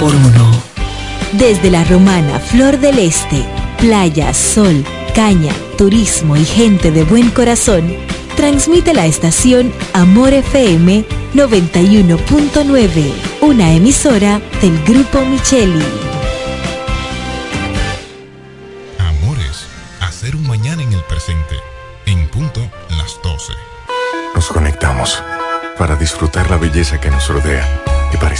2x1. Desde la romana Flor del Este, playa, sol, caña, turismo y gente de buen corazón, transmite la estación Amor FM 91.9, una emisora del Grupo Micheli. Amores, hacer un mañana en el presente. En punto las 12. Nos conectamos para disfrutar la belleza que nos rodea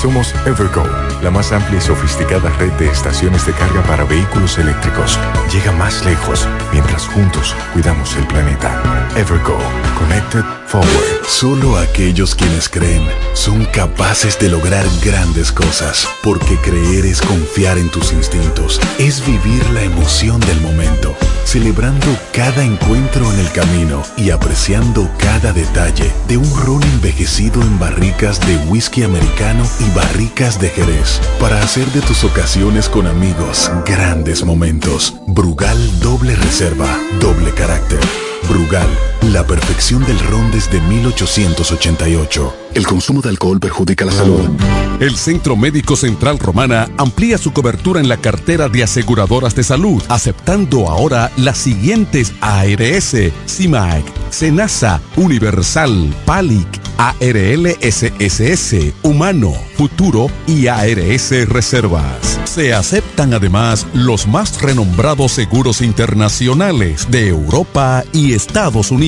Somos Evergo, la más amplia y sofisticada red de estaciones de carga para vehículos eléctricos. Llega más lejos mientras juntos cuidamos el planeta. Evergo, Connected Forward. Solo aquellos quienes creen son capaces de lograr grandes cosas, porque creer es confiar en tus instintos, es vivir la emoción del momento, celebrando cada encuentro en el camino y apreciando cada detalle de un ron envejecido en barricas de whisky americano y barricas de Jerez, para hacer de tus ocasiones con amigos grandes momentos. Brugal doble reserva, doble carácter. Brugal, la perfección del ron desde 1888. El consumo de alcohol perjudica la salud. El Centro Médico Central Romana amplía su cobertura en la cartera de aseguradoras de salud, aceptando ahora las siguientes ARS, CIMAC, SENASA, Universal, PALIC, ARLSSS, Humano, Futuro y ARS Reservas. Se aceptan además los más renombrados seguros internacionales de Europa y Estados Unidos.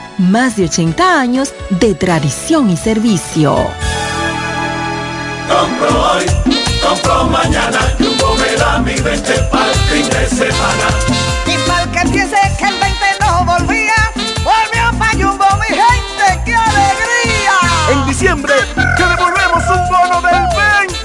más de 80 años de tradición y servicio. Compro hoy, compro mañana, Jumbo me da mi 20 para el fin de semana. Y para que empiece que el 20 no volvía, volvió pa' Jumbo mi gente, ¡qué alegría! En diciembre te del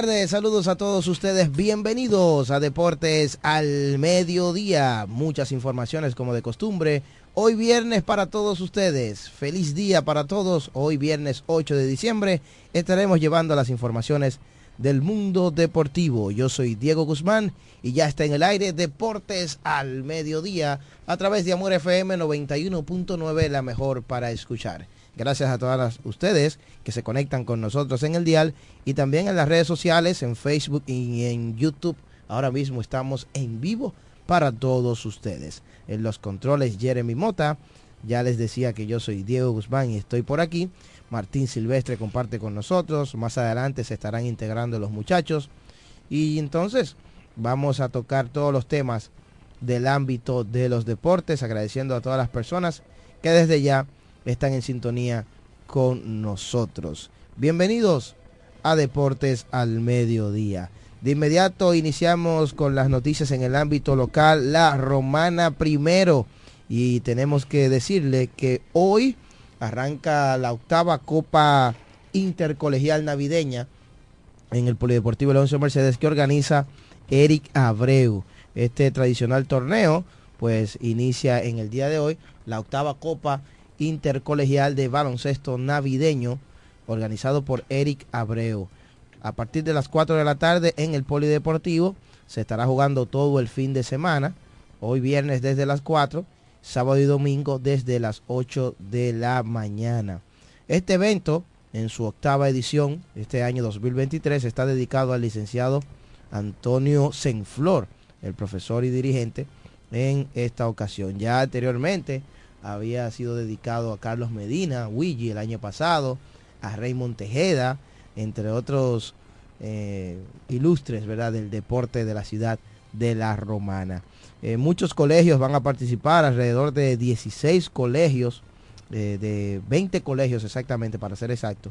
Tardes, saludos a todos ustedes, bienvenidos a Deportes al Mediodía, muchas informaciones como de costumbre, hoy viernes para todos ustedes, feliz día para todos, hoy viernes 8 de diciembre estaremos llevando las informaciones del mundo deportivo, yo soy Diego Guzmán y ya está en el aire Deportes al Mediodía a través de Amor FM 91.9, la mejor para escuchar. Gracias a todas ustedes que se conectan con nosotros en el dial y también en las redes sociales, en Facebook y en YouTube. Ahora mismo estamos en vivo para todos ustedes. En los controles Jeremy Mota. Ya les decía que yo soy Diego Guzmán y estoy por aquí. Martín Silvestre comparte con nosotros. Más adelante se estarán integrando los muchachos. Y entonces vamos a tocar todos los temas del ámbito de los deportes, agradeciendo a todas las personas que desde ya están en sintonía con nosotros. Bienvenidos a Deportes al Mediodía. De inmediato iniciamos con las noticias en el ámbito local. La Romana primero. Y tenemos que decirle que hoy arranca la octava Copa Intercolegial Navideña en el Polideportivo Leoncio Mercedes que organiza Eric Abreu. Este tradicional torneo pues inicia en el día de hoy la octava Copa intercolegial de baloncesto navideño organizado por Eric Abreu. A partir de las 4 de la tarde en el Polideportivo se estará jugando todo el fin de semana. Hoy viernes desde las 4, sábado y domingo desde las 8 de la mañana. Este evento, en su octava edición, este año 2023, está dedicado al licenciado Antonio Senflor, el profesor y dirigente en esta ocasión. Ya anteriormente había sido dedicado a Carlos Medina, Willy el año pasado, a Raymond Tejeda, entre otros eh, ilustres ¿verdad? del deporte de la ciudad de La Romana. Eh, muchos colegios van a participar, alrededor de 16 colegios, eh, de 20 colegios exactamente para ser exacto,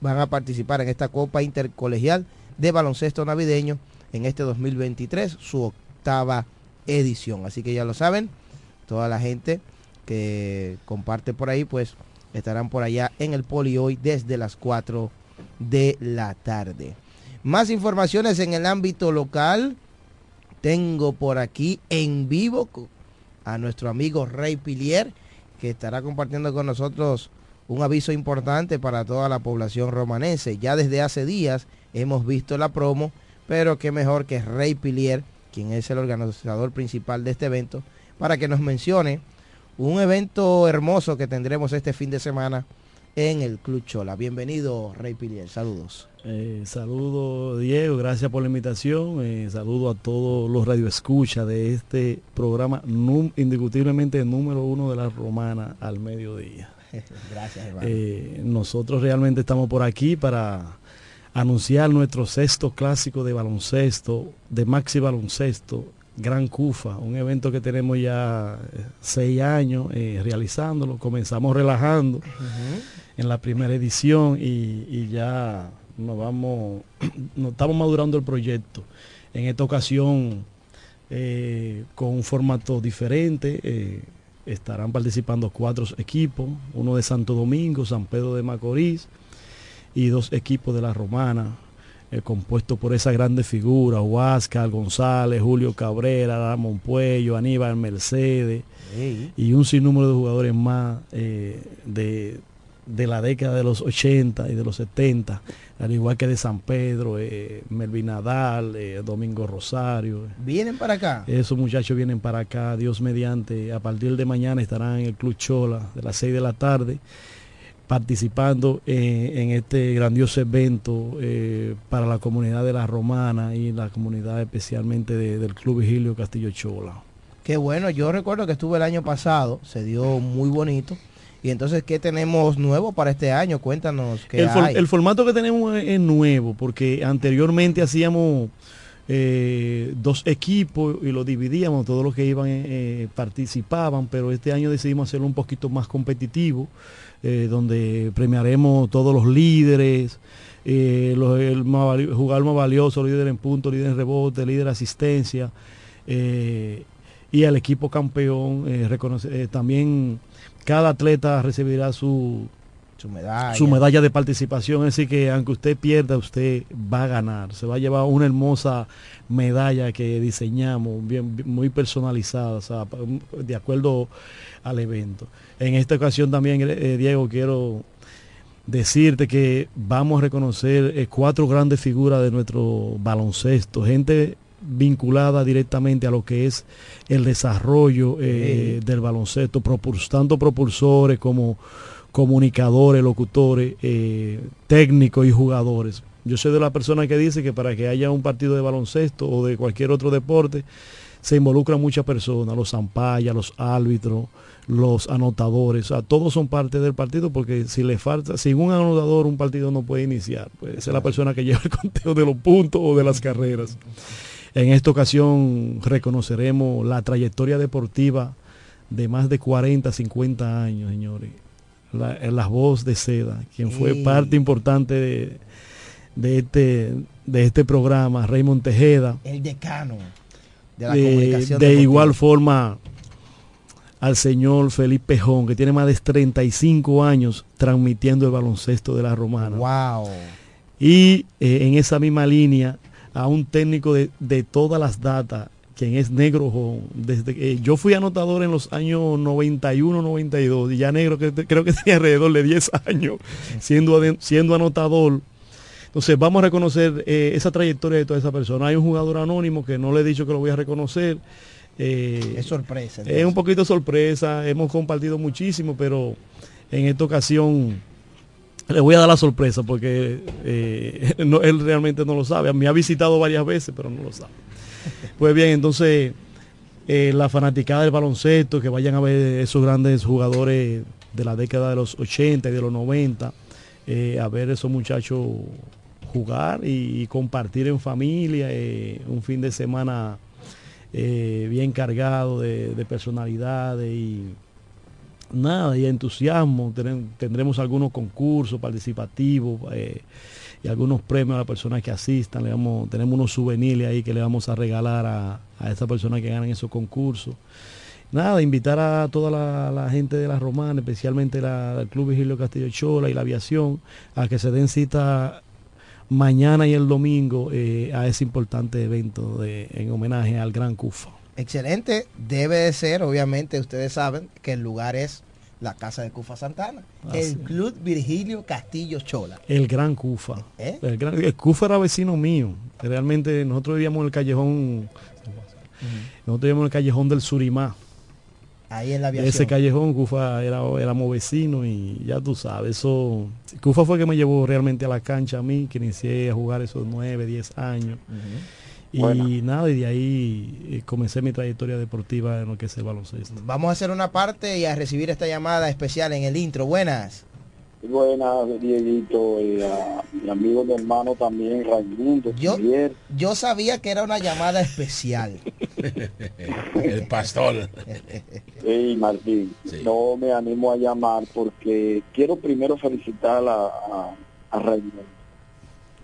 van a participar en esta Copa Intercolegial de Baloncesto Navideño en este 2023, su octava edición. Así que ya lo saben, toda la gente que comparte por ahí, pues estarán por allá en el poli hoy desde las 4 de la tarde. Más informaciones en el ámbito local. Tengo por aquí en vivo a nuestro amigo Rey Pilier, que estará compartiendo con nosotros un aviso importante para toda la población romanense. Ya desde hace días hemos visto la promo, pero qué mejor que Rey Pilier, quien es el organizador principal de este evento, para que nos mencione un evento hermoso que tendremos este fin de semana en el Club Chola. Bienvenido, Rey Pilier. Saludos. Eh, saludo Diego, gracias por la invitación. Eh, saludo a todos los radioescuchas de este programa indiscutiblemente número uno de la romana al mediodía. gracias, hermano. Eh, nosotros realmente estamos por aquí para anunciar nuestro sexto clásico de baloncesto, de maxi baloncesto, Gran Cufa, un evento que tenemos ya eh, seis años eh, realizándolo. Comenzamos relajando en la primera edición y, ya nos vamos, nos estamos madurando el proyecto. En esta ocasión, eh, con un formato diferente, estarán participando cuatro equipos, uno de Santo Domingo, San Pedro de Macorís y dos equipos de la Romana, eh, compuesto por esas grandes figuras, Huáscar, González, Julio Cabrera, Ramón Puello, Aníbal Mercedes y un sinnúmero de jugadores más eh, de, la década de los 80 y de los 70, al igual que de San Pedro, eh, Melvin Nadal, Domingo Rosario. ¿Vienen para acá? Esos muchachos vienen para acá, Dios mediante, a partir de mañana estarán en el Club Chola de las 6 de la tarde participando en, este grandioso evento eh, para la comunidad de la Romana y la comunidad especialmente del Club Vigilio Castillo Chola. Qué bueno, yo recuerdo que estuve el año pasado, se dio muy bonito. Y entonces, ¿qué tenemos nuevo para este año? Cuéntanos qué el, hay. el formato que tenemos es, nuevo, porque anteriormente hacíamos eh, dos equipos y lo dividíamos, todos los que iban eh, participaban, pero este año decidimos hacerlo un poquito más competitivo. Eh, donde premiaremos todos los líderes, eh, el jugador más valioso, líder en punto, líder en rebote, líder en asistencia, eh, y al equipo campeón. también cada atleta recibirá su, su medalla. su medalla de participación, así que aunque usted pierda, usted va a ganar. Se va a llevar una hermosa medalla que diseñamos, bien, muy personalizada, de acuerdo al evento. En esta ocasión también, eh, Diego, quiero decirte que vamos a reconocer eh, cuatro grandes figuras de nuestro baloncesto, gente vinculada directamente a lo que es el desarrollo eh, del baloncesto, tanto propulsores como comunicadores, locutores, técnicos y jugadores. Yo soy de la persona que dice que para que haya un partido de baloncesto o de cualquier otro deporte, se involucran muchas personas, los zampayas, los árbitros, los anotadores, o sea, todos son parte del partido porque si le falta, sin un anotador un partido no puede iniciar, puede ser la persona que lleva el conteo de los puntos o de las carreras. En esta ocasión reconoceremos la trayectoria deportiva de más de 40, 50 años, señores. La, la voz de Seda, quien fue parte importante de, de, este, de este programa, Raymond Tejeda. El decano de la comunicación. De igual forma, al señor Felipe Jón, que tiene más de 35 años transmitiendo el baloncesto de la Romana. Wow. Y eh, en esa misma línea, a un técnico de, todas las datas, quien es Negro. Desde que yo fui anotador en los años 91, 92, y ya Negro que creo que tenía alrededor de 10 años siendo, siendo anotador. Entonces vamos a reconocer eh, esa trayectoria de toda esa persona. Hay un jugador anónimo que no le he dicho que lo voy a reconocer, eh, es sorpresa. Es un poquito sorpresa, hemos compartido muchísimo, pero en esta ocasión le voy a dar la sorpresa porque eh, él realmente no lo sabe. Me ha visitado varias veces, pero no lo sabe. Pues bien, entonces eh, la fanaticada del baloncesto, que vayan a ver esos grandes jugadores de la década de los 80 y de los 90, a ver esos muchachos jugar y, compartir en familia un fin de semana eh, bien cargado de, personalidades y nada, y entusiasmo. tendremos algunos concursos participativos eh, y algunos premios a las personas que asistan. Le vamos, tenemos unos souvenirs ahí que le vamos a regalar a, a esas personas que ganan esos concursos. Nada, invitar a toda la, gente de la Romana, especialmente el Club Vigilio Castillo Chola y la aviación, a que se den cita mañana y el domingo eh, a ese importante evento de, en homenaje al Gran Cufa. Excelente, debe de ser, obviamente ustedes saben que el lugar es la casa de Cufa Santana, el Club Virgilio Castillo Chola. El Gran Cufa. ¿Eh? El, gran, Cufa era vecino mío. Realmente nosotros vivíamos en el callejón, nosotros vivíamos en el callejón del Surimá. Ahí en la aviación. ese callejón, Cufa era, éramos vecinos y ya tú sabes, eso, Cufa fue que me llevó realmente a la cancha a mí, que inicié a jugar esos 9, 10 años. Y Bueno. nada, y de ahí eh, comencé mi trayectoria deportiva en lo que es el baloncesto. Vamos a hacer una parte y a recibir esta llamada especial en el intro. Buenas. Buenas, Dieguito, y a mi amigo de hermano también, Raimundo. Yo, Javier. yo sabía que era una llamada especial. El pastor. Hey, Martín, no me animo a llamar porque quiero primero felicitar a, a, a Raimundo.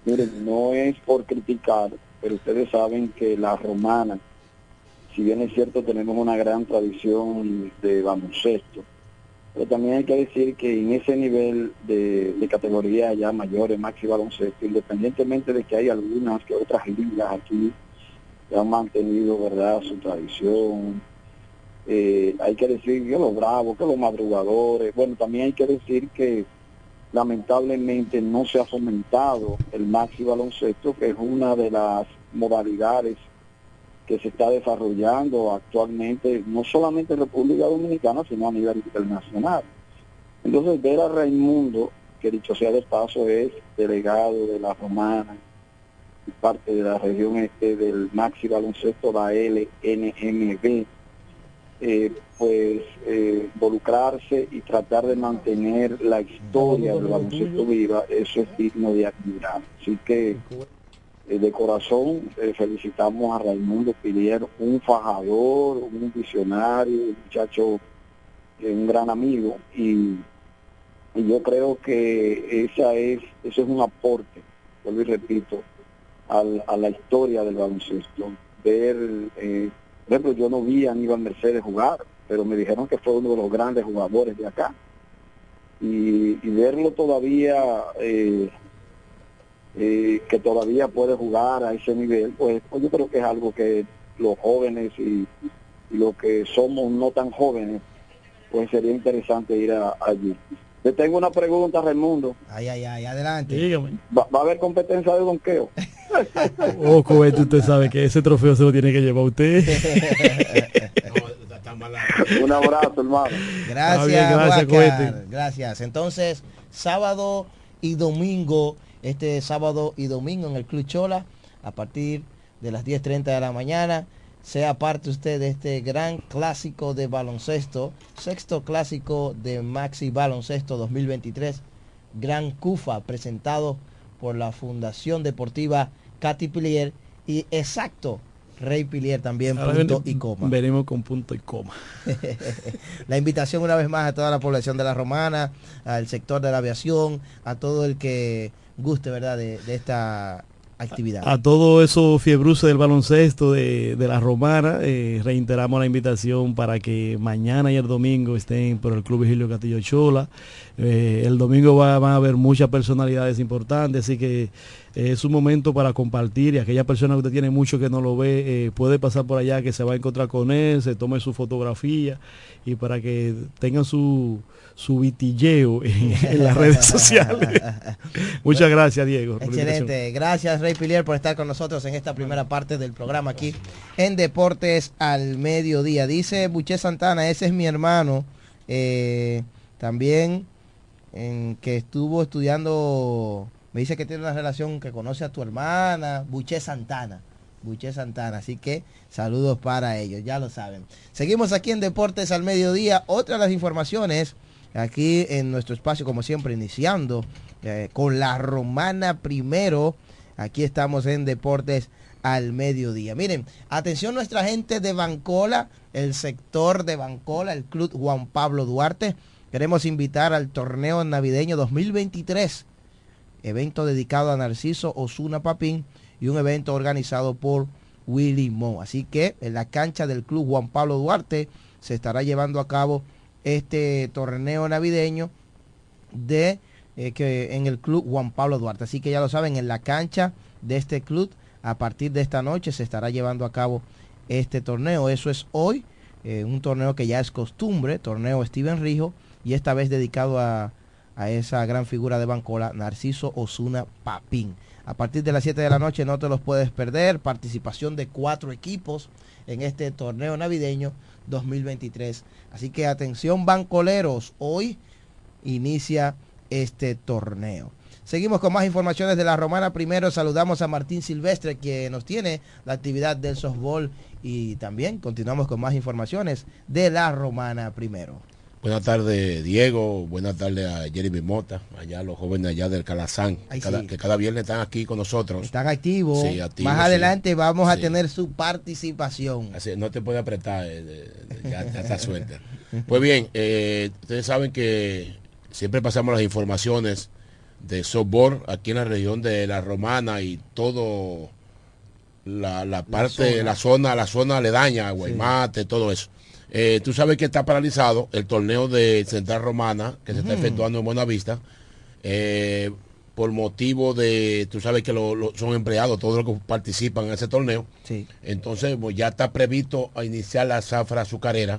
Miren, no es por criticar, pero ustedes saben que la romana, si bien es cierto, tenemos una gran tradición de baloncesto, pero también hay que decir que en ese nivel de, de categoría ya mayores, maxi baloncesto, independientemente de que hay algunas que otras ligas aquí que han mantenido, ¿verdad?, su tradición, eh, hay que decir que los bravos, que los madrugadores, bueno, también hay que decir que lamentablemente no se ha fomentado el maxi baloncesto, que es una de las modalidades que se está desarrollando actualmente, no solamente en República Dominicana, sino a nivel internacional. Entonces, ver a Raimundo, que dicho sea de paso es delegado de la Romana, y parte de la región este del maxi baloncesto, la LNMB, eh, pues eh, involucrarse y tratar de mantener la historia del baloncesto viva, eso es digno de admirar. Así que eh, de corazón eh, felicitamos a Raimundo Pilier, un fajador, un visionario, un muchacho, eh, un gran amigo y, yo creo que esa es, eso es un aporte, vuelvo y repito, al- a la historia del baloncesto. Ver, ejemplo, yo no vi a Aníbal Mercedes jugar, pero me dijeron que fue uno de los grandes jugadores de acá. Y, y verlo todavía, eh, eh, que todavía puede jugar a ese nivel, pues, pues yo creo que es algo que los jóvenes y, y los que somos no tan jóvenes, pues sería interesante ir a- allí. Tengo una pregunta, Raimundo. Ay, ay, ay, adelante. Dígame. ¿Va, va a haber competencia de donqueo? Oh, Cohete, usted sabe que ese trofeo se lo tiene que llevar usted. Un abrazo, hermano. Gracias, bien, gracias. Cohete. Gracias. Entonces, sábado y domingo, este sábado y domingo en el Club Chola, a partir de las 10.30 de la mañana, sea parte usted de este gran clásico de baloncesto, sexto clásico de Maxi Baloncesto 2023, Gran Cufa, presentado por la Fundación Deportiva Katy Pilier y exacto, Rey Pilier también, Ahora punto ven- y coma. Venimos con punto y coma. la invitación una vez más a toda la población de la Romana, al sector de la aviación, a todo el que guste, ¿verdad?, de, de esta actividad. A todo eso fiebruce del baloncesto de, de la Romana, eh, reiteramos la invitación para que mañana y el domingo estén por el Club Vigilio Castillo Chola. Eh, el domingo va, a haber muchas personalidades importantes, así que es un momento para compartir y aquella persona que usted tiene mucho que no lo ve, eh, puede pasar por allá, que se va a encontrar con él, se tome su fotografía y para que tengan su, su vitilleo en, en las redes sociales. Muchas gracias, Diego. Excelente, gracias Rey Pilier por estar con nosotros en esta primera parte del programa aquí en Deportes al Mediodía. Dice Buché Santana, ese es mi hermano, eh, también en que estuvo estudiando, dice que tiene una relación que conoce a tu hermana, Buché Santana. Buché Santana, así que saludos para ellos, ya lo saben. Seguimos aquí en Deportes al Mediodía. Otra de las informaciones aquí en nuestro espacio, como siempre, iniciando eh, con la romana primero. Aquí estamos en Deportes al mediodía. Miren, atención nuestra gente de Bancola, el sector de Bancola, el Club Juan Pablo Duarte. Queremos invitar al torneo navideño 2023, evento dedicado a Narciso Osuna Papín y un evento organizado por Willy Mo. Así que en la cancha del Club Juan Pablo Duarte se estará llevando a cabo este torneo navideño de eh, que en el club Juan Pablo Duarte. Así que ya lo saben, en la cancha de este club, a partir de esta noche se estará llevando a cabo este torneo. Eso es hoy, eh, un torneo que ya es costumbre, torneo Steven Rijo, y esta vez dedicado a, a esa gran figura de Bancola, Narciso Osuna Papín. A partir de las 7 de la noche no te los puedes perder. Participación de cuatro equipos en este torneo navideño 2023. Así que atención bancoleros, hoy inicia este torneo. Seguimos con más informaciones de la Romana. Primero saludamos a Martín Silvestre que nos tiene la actividad del softball y también continuamos con más informaciones de la Romana primero. Buenas tardes, Diego. Buenas tardes a Jeremy Mota, allá los jóvenes allá del Calazán, Ay, cada- sí. que cada viernes están aquí con nosotros. Están activos. Sí, activos, más sí. adelante vamos a tener su participación. Así, no te puede apretar, eh, ya, ya está suelta. Pues bien, eh, ustedes saben que siempre pasamos las informaciones de softball aquí en la región de la Romana y todo la, la parte, zona. la zona, la zona aledaña, Guaymate, todo eso. Eh, tú sabes que está paralizado el torneo de Central Romana que se está efectuando en Buenavista. eh, por motivo de, tú sabes que lo- lo- son empleados todos los que participan en ese torneo. Sí. Entonces, pues, ya está previsto a iniciar la zafra azucarera.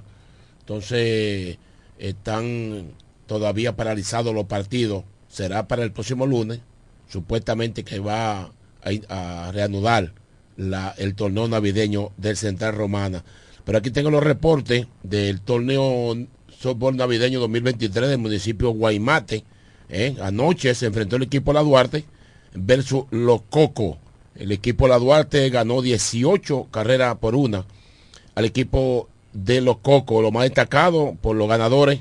Entonces, están todavía paralizados los partidos. Será para el próximo lunes, supuestamente que va a, a reanudar la- el torneo navideño del Central Romana. Pero aquí tengo los reportes del torneo softball navideño 2023 del municipio Guaymate. ¿eh? Anoche se enfrentó el equipo La Duarte versus Los Coco. El equipo La Duarte ganó 18 carreras por una al equipo de Los Cocos. Lo más destacado por los ganadores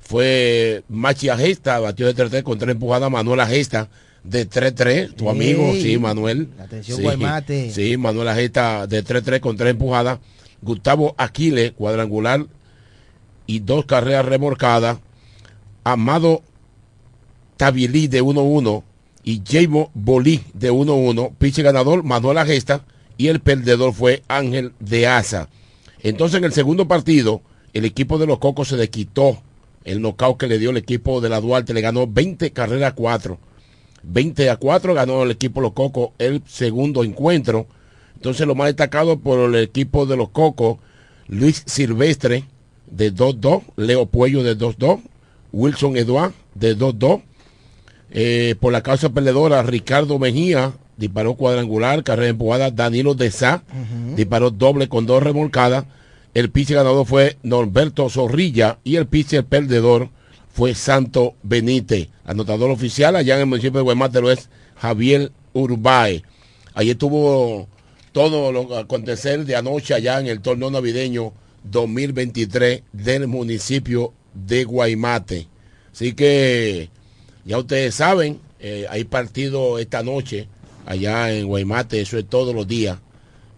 fue Machi Agesta, batió de 3-3 con tres empujadas. Manuel Agesta de 3-3, tu Ey. amigo, sí, Manuel. Atención, sí, Guaymate. Sí, Manuel Agesta de 3-3 con tres empujadas. Gustavo Aquiles, cuadrangular y dos carreras remorcadas. Amado Tabilí de 1-1 y Jamo Bolí de 1-1. Piche ganador Manuel Agesta y el perdedor fue Ángel de Asa. Entonces en el segundo partido el equipo de los Cocos se le quitó el knockout que le dio el equipo de la Duarte. Le ganó 20 carreras a 4. 20 a 4 ganó el equipo los Cocos el segundo encuentro. Entonces lo más destacado por el equipo de los Cocos, Luis Silvestre de 2-2, Leo Puello de 2-2, Wilson Eduard de 2-2. Eh, por la causa perdedora, Ricardo Mejía disparó cuadrangular, carrera empujada, Danilo de Sá disparó doble con dos remolcadas. El pitcher ganador fue Norberto Zorrilla y el pitcher perdedor fue Santo Benítez. Anotador oficial allá en el municipio de Guaymate lo es Javier Urbay. Ahí estuvo todo lo acontecer de anoche allá en el torneo navideño 2023 del municipio de Guaymate. Así que ya ustedes saben, eh, hay partido esta noche allá en Guaymate, eso es todos los días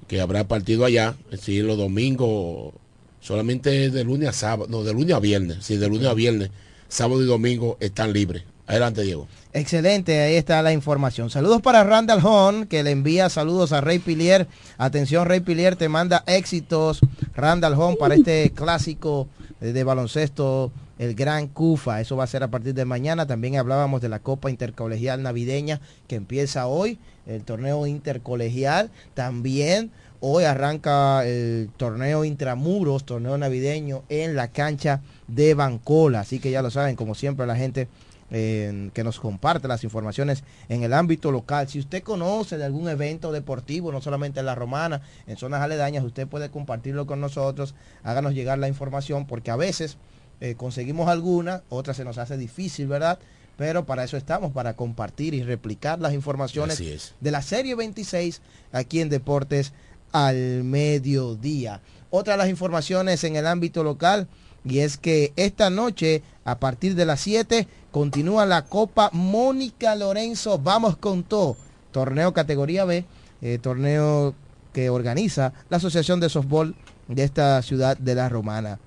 que habrá partido allá, es decir, los domingos, solamente de lunes a sábado, no, de lunes a viernes, sí, de lunes a viernes, sábado y domingo están libres. Adelante, Diego. Excelente, ahí está la información. Saludos para Randall Hon, que le envía saludos a Rey Pilier. Atención, Rey Pilier te manda éxitos. Randall Hon para este clásico de baloncesto, el Gran Cufa. Eso va a ser a partir de mañana. También hablábamos de la Copa Intercolegial Navideña que empieza hoy, el torneo intercolegial. También hoy arranca el torneo intramuros, torneo navideño en la cancha de Bancola. Así que ya lo saben, como siempre, la gente eh, que nos comparte las informaciones en el ámbito local. Si usted conoce de algún evento deportivo, no solamente en la romana, en zonas aledañas, usted puede compartirlo con nosotros, háganos llegar la información, porque a veces eh, conseguimos alguna, otras se nos hace difícil, ¿verdad? Pero para eso estamos, para compartir y replicar las informaciones de la serie 26 aquí en Deportes al mediodía. Otra de las informaciones en el ámbito local y es que esta noche a partir de las 7 continúa la Copa Mónica Lorenzo Vamos con todo, torneo categoría B, eh, torneo que organiza la Asociación de Softball de esta ciudad de la Romana.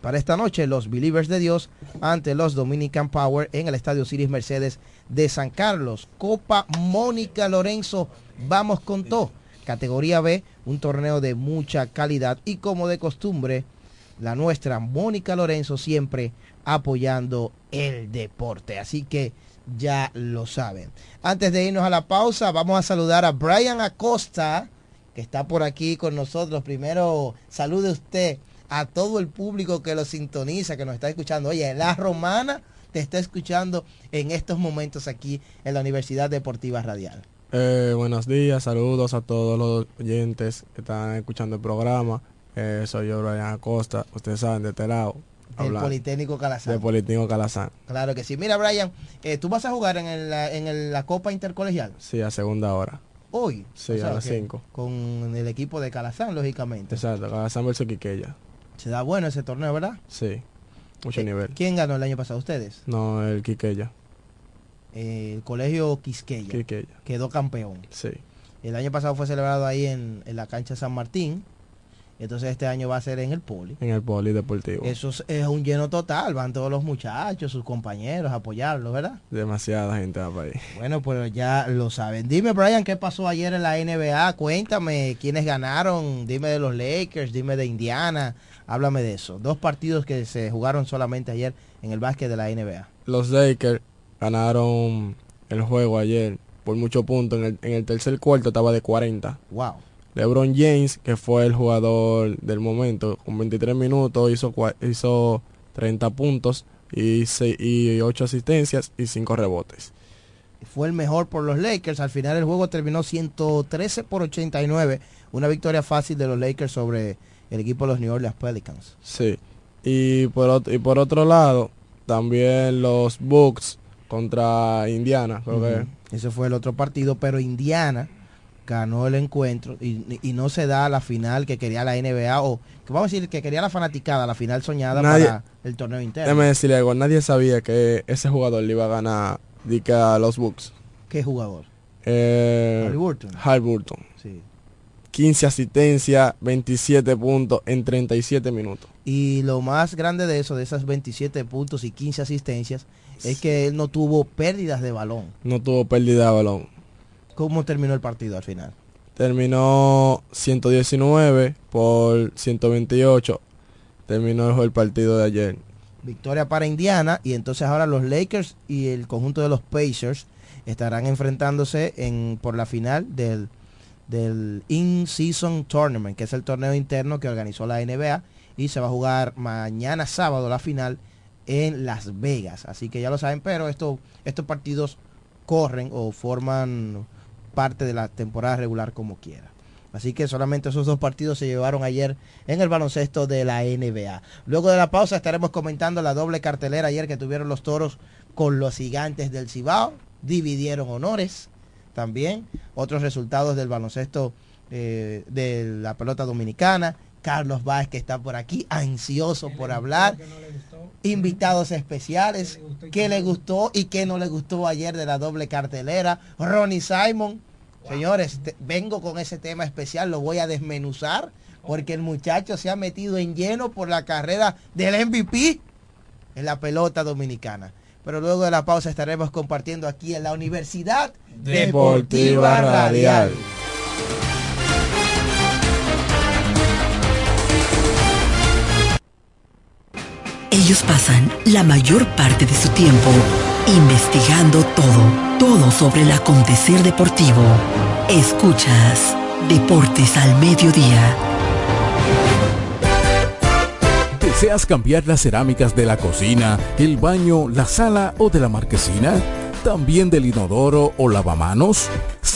Para esta noche, los Believers de Dios ante los Dominican Power en el Estadio Ciris Mercedes de San Carlos. Copa Mónica Lorenzo, vamos con todo. Categoría B, un torneo de mucha calidad y como de costumbre, la nuestra Mónica Lorenzo siempre apoyando el deporte. Así que ya lo saben. Antes de irnos a la pausa, vamos a saludar a Brian Acosta, que está por aquí con nosotros. Primero, salude usted a todo el público que lo sintoniza, que nos está escuchando. Oye, la romana te está escuchando en estos momentos aquí en la Universidad Deportiva Radial. Eh, buenos días, saludos a todos los oyentes que están escuchando el programa. Eh, soy yo, Brian Acosta. Ustedes saben de este lado. El hablar Politécnico Calazán. De Politécnico Calazán. Claro que sí. Mira, Brian, eh, tú vas a jugar en, el- en el- la Copa Intercolegial Sí, a segunda hora. hoy. Sí, O sea, a las que 5. Con el equipo de Calazán, lógicamente. Exacto, Calazán versus Quiqueya. Se da bueno ese torneo, ¿verdad? Sí, mucho Eh, nivel. ¿Quién ganó el año pasado? ¿Ustedes? No, el Quiqueya. Eh, el colegio Quisqueya. Quiqueya. Quedó campeón. Sí. El año pasado fue celebrado ahí en, en la cancha San Martín. Entonces este año va a ser en el Poli. En el polideportivo. Eso es, es un lleno total. Van todos los muchachos, sus compañeros a apoyarlo, ¿verdad? Demasiada gente va para ahí. Bueno, pues ya lo saben. Dime, Brian, ¿qué pasó ayer en la NBA? Cuéntame quiénes ganaron. Dime de los Lakers, dime de Indiana. Háblame de eso. Dos partidos que se jugaron solamente ayer en el básquet de la NBA. Los Lakers ganaron el juego ayer por muchos puntos. En el, en el tercer cuarto estaba de 40. Wow. LeBron James, que fue el jugador del momento, con 23 minutos hizo, hizo 30 puntos y, se- y 8 asistencias y 5 rebotes. Fue el mejor por los Lakers. Al final el juego terminó 113 por 89. Una victoria fácil de los Lakers sobre el equipo de los New Orleans Pelicans. Sí. Y por, y por otro lado, también los Bucks contra Indiana. Creo que. Ese fue el otro partido, pero Indiana ganó el encuentro y, y no se da la final que quería la NBA o que vamos a decir que quería la fanaticada, la final soñada Nadie- para el torneo interno. Déjame decirle algo, nadie sabía que ese jugador le iba a ganar a los Bucks. ¿Qué jugador? Eh, Haliburton. Haliburton. Sí. 15 asistencias, 27 puntos en 37 minutos. Y lo más grande de eso, de esas 27 puntos y 15 asistencias, es que él no tuvo pérdidas de balón. No tuvo pérdida de balón. ¿Cómo terminó el partido al final? Terminó 119 por 128. Terminó el partido de ayer. Victoria para Indiana y entonces ahora los Lakers y el conjunto de los Pacers estarán enfrentándose en, por la final del, del In-Season Tournament, que es el torneo interno que organizó la NBA y se va a jugar mañana sábado la final en Las Vegas. Así que ya lo saben, pero esto, estos partidos corren o forman parte de la temporada regular como quiera. Así que solamente esos dos partidos se llevaron ayer en el baloncesto de la NBA. Luego de la pausa estaremos comentando la doble cartelera ayer que tuvieron los toros con los gigantes del Cibao. Dividieron honores también. Otros resultados del baloncesto eh, de la pelota dominicana. Carlos Vázquez que está por aquí, ansioso por hablar. Invitados especiales, qué le gustó y qué no le gustó ayer de la doble cartelera. Ronnie Simon, señores, vengo con ese tema especial, lo voy a desmenuzar porque el muchacho se ha metido en lleno por la carrera del MVP en la pelota dominicana. Pero luego de la pausa estaremos compartiendo aquí en la Universidad Deportiva Radial. Ellos pasan la mayor parte de su tiempo investigando todo, todo sobre el acontecer deportivo. Escuchas Deportes al Mediodía. ¿Deseas cambiar las cerámicas de la cocina, el baño, la sala o de la marquesina? ¿También del inodoro o lavamanos?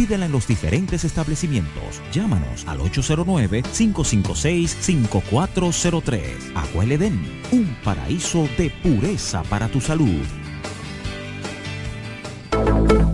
Pídela en los diferentes establecimientos. Llámanos al 809-556-5403. Agua El Edén, un paraíso de pureza para tu salud.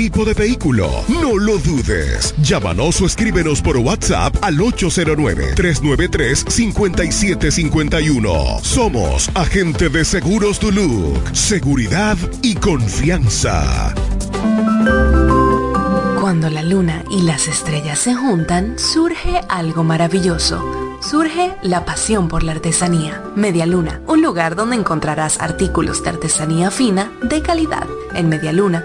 de vehículo, no lo dudes. Llámanos o escríbenos por WhatsApp al 809-393-5751. Somos Agente de Seguros Duluc. Seguridad y confianza. Cuando la luna y las estrellas se juntan, surge algo maravilloso. Surge la pasión por la artesanía. Media Luna, un lugar donde encontrarás artículos de artesanía fina de calidad. En Media Luna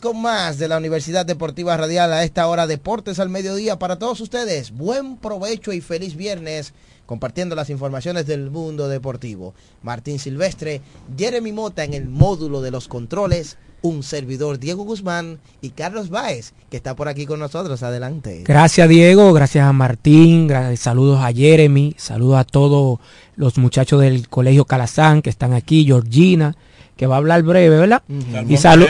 Con más de la Universidad Deportiva Radial a esta hora Deportes al Mediodía para todos ustedes. Buen provecho y feliz viernes compartiendo las informaciones del mundo deportivo. Martín Silvestre, Jeremy Mota en el módulo de los controles, un servidor Diego Guzmán y Carlos Báez, que está por aquí con nosotros. Adelante. Gracias Diego, gracias a Martín, saludos a Jeremy, saludos a todos los muchachos del Colegio Calazán que están aquí, Georgina, que va a hablar breve, ¿verdad? Y, salu-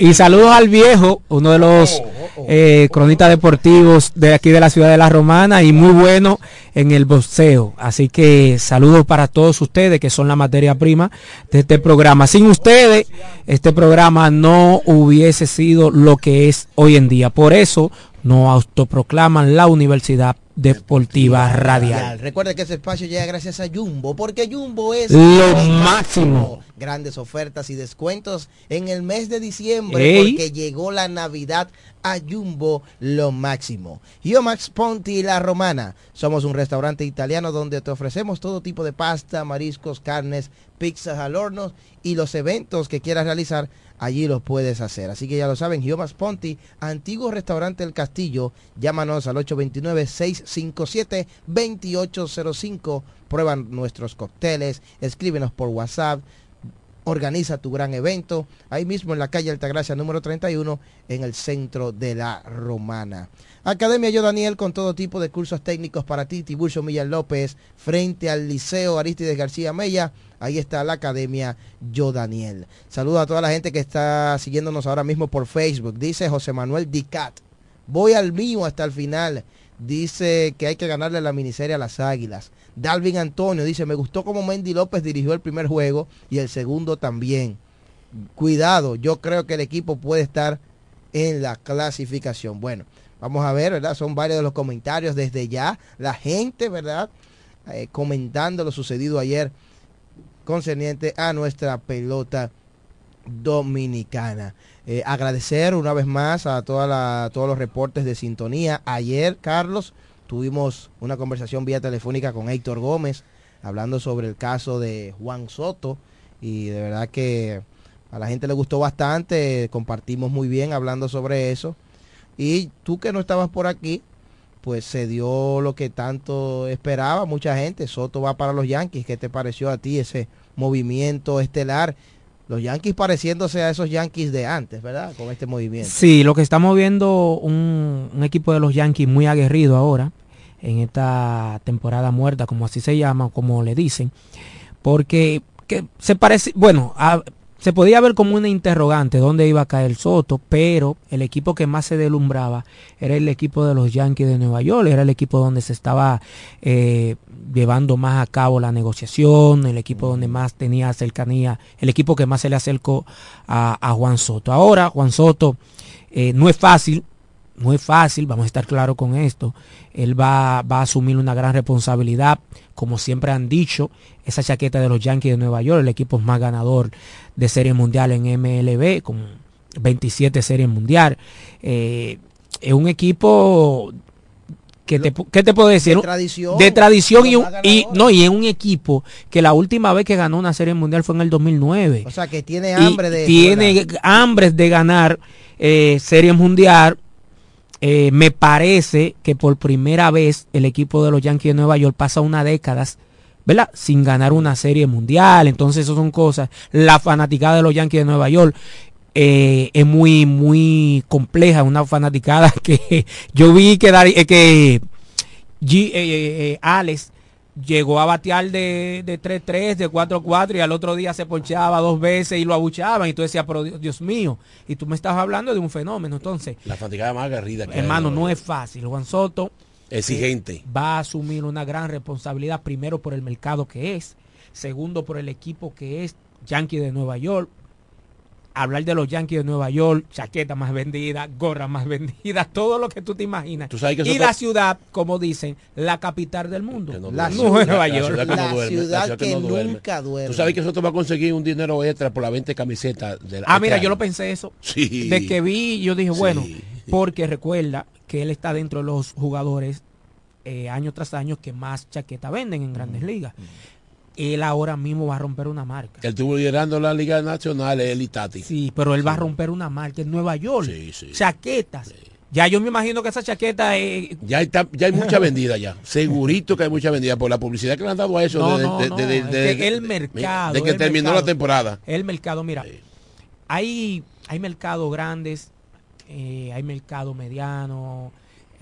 y saludos al viejo, uno de los eh, cronistas deportivos de aquí de la ciudad de La Romana y muy bueno en el boxeo. Así que saludos para todos ustedes que son la materia prima de este programa. Sin ustedes, este programa no hubiese sido lo que es hoy en día. Por eso nos autoproclaman la Universidad Deportiva Radial. Recuerde que ese espacio llega gracias a Jumbo, porque Jumbo es Lo máximo. Grandes ofertas y descuentos en el mes de diciembre, Ey. porque llegó la Navidad a Jumbo lo máximo. Yo Max Ponti La Romana. Somos un restaurante italiano donde te ofrecemos todo tipo de pasta, mariscos, carnes, pizzas al horno y los eventos que quieras realizar allí los puedes hacer. Así que ya lo saben, Giomas Ponti, antiguo restaurante El Castillo, llámanos al 829-657-2805, prueban nuestros cócteles, escríbenos por WhatsApp, organiza tu gran evento, ahí mismo en la calle Altagracia número 31, en el centro de la Romana. Academia Yo Daniel con todo tipo de cursos técnicos para ti, Tiburcio Millán López, frente al Liceo Aristides García Mella, ahí está la Academia Yo Daniel. Saludo a toda la gente que está siguiéndonos ahora mismo por Facebook, dice José Manuel Dicat, voy al mío hasta el final, dice que hay que ganarle la miniserie a las Águilas. Dalvin Antonio dice, me gustó como Mendy López dirigió el primer juego y el segundo también. Cuidado, yo creo que el equipo puede estar en la clasificación. Bueno, vamos a ver, ¿verdad? Son varios de los comentarios desde ya. La gente, ¿verdad? Eh, comentando lo sucedido ayer concerniente a nuestra pelota dominicana. Eh, agradecer una vez más a la, todos los reportes de sintonía. Ayer, Carlos, tuvimos una conversación vía telefónica con Héctor Gómez, hablando sobre el caso de Juan Soto. Y de verdad que a la gente le gustó bastante, compartimos muy bien hablando sobre eso. Y tú que no estabas por aquí, pues se dio lo que tanto esperaba mucha gente. Soto va para los Yankees. ¿Qué te pareció a ti ese movimiento estelar? Los Yankees pareciéndose a esos Yankees de antes, ¿verdad? Con este movimiento. Sí, lo que estamos viendo un, un equipo de los Yankees muy aguerrido ahora en esta temporada muerta, como así se llama, como le dicen, porque que se parece, bueno, se podía ver como una interrogante dónde iba a caer Soto, pero el equipo que más se delumbraba era el equipo de los Yankees de Nueva York, era el equipo donde se estaba eh, llevando más a cabo la negociación, el equipo donde más tenía cercanía, el equipo que más se le acercó a, a Juan Soto. Ahora, Juan Soto eh, no es fácil, no es fácil, vamos a estar claros con esto. Él va, va a asumir una gran responsabilidad, como siempre han dicho, esa chaqueta de los Yankees de Nueva York, el equipo más ganador de Serie Mundial en MLB, con 27 Series Mundial. Eh, es un equipo que te, ¿qué te puedo decir? De tradición, De tradición y, un- y no y es un equipo que la última vez que ganó una Serie Mundial fue en el 2009 O sea, que tiene y hambre de... tiene hambre de ganar eh, serie mundial Eh, me parece que por primera vez el equipo de los Yankees de Nueva York pasa una década sin ganar una serie mundial. Entonces eso son cosas. La fanaticada de los Yankees de Nueva York eh, es muy muy compleja una fanaticada que yo vi que eh, que G- Alex llegó a batear de, de 3-3, de 4-4 y al otro día se ponchaba dos veces y lo abuchaban y tú decías, pero Dios, Dios mío, y tú me estás hablando de un fenómeno. Entonces, La fanaticada más agarrida que hay. hermano, no es fácil. Juan Soto Exigente. eh, va a asumir una gran responsabilidad, primero por el mercado que es, segundo por el equipo que es, Yankee de Nueva York. Hablar de los Yankees de Nueva York, chaqueta más vendida, gorra más vendida, todo lo que tú te imaginas. Tú sabes que y la ciudad, como dicen, la capital del mundo. La ciudad- Nueva La York. ciudad que no La duerme, ciudad la que no duerme. nunca duerme. Tú sabes que eso te va a conseguir un dinero extra por la venta de camisetas. de la- Ah, mira, año. yo lo pensé eso. Sí. De que vi, yo dije, Sí. bueno, porque recuerda que él está dentro de los jugadores eh, año tras año que más chaqueta venden en grandes ligas. Él ahora mismo va a romper una marca. Él estuvo liderando la Liga Nacional, el Itati. Sí, pero él va a romper una marca en Nueva York. Sí, sí. Chaquetas. Ya yo me imagino que esa chaqueta eh, Ya, está, ya hay mucha vendida ya. Segurito que hay mucha vendida por la publicidad que le han dado a eso. No, de- no, de- no, de- de- el mercado, De que terminó mercado. la temporada. El mercado, mira, hay, hay mercados grandes, eh, hay mercado mediano,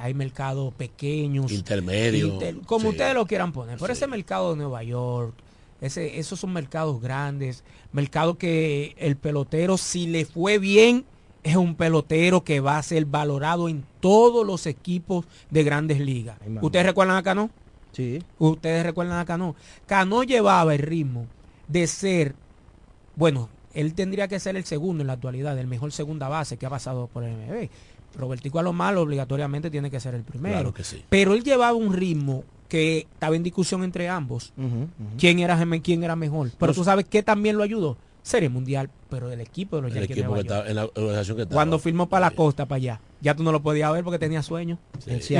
hay mercados pequeños. Intermedio. inter- como Sí. ustedes lo quieran poner. Por ese mercado de Nueva York, Ese, esos son mercados grandes, mercados que el pelotero, si le fue bien, es un pelotero que va a ser valorado en todos los equipos de grandes ligas. ¿Ustedes recuerdan a Cano? Sí. Ustedes recuerdan a Cano. Cano llevaba el ritmo de ser, bueno, él tendría que ser el segundo en la actualidad, el mejor segunda base que ha pasado por el MLB. Robertico a lo malo obligatoriamente tiene que ser el primero. Claro que sí. Pero él llevaba un ritmo que estaba en discusión entre ambos. ¿Quién era quién era mejor? Pero tú sabes que también lo ayudó. Serie mundial, pero el equipo de los Yankees que está en la organización que está. Cuando firmó para la costa, para allá, ya tú no lo podías ver porque tenía sueño.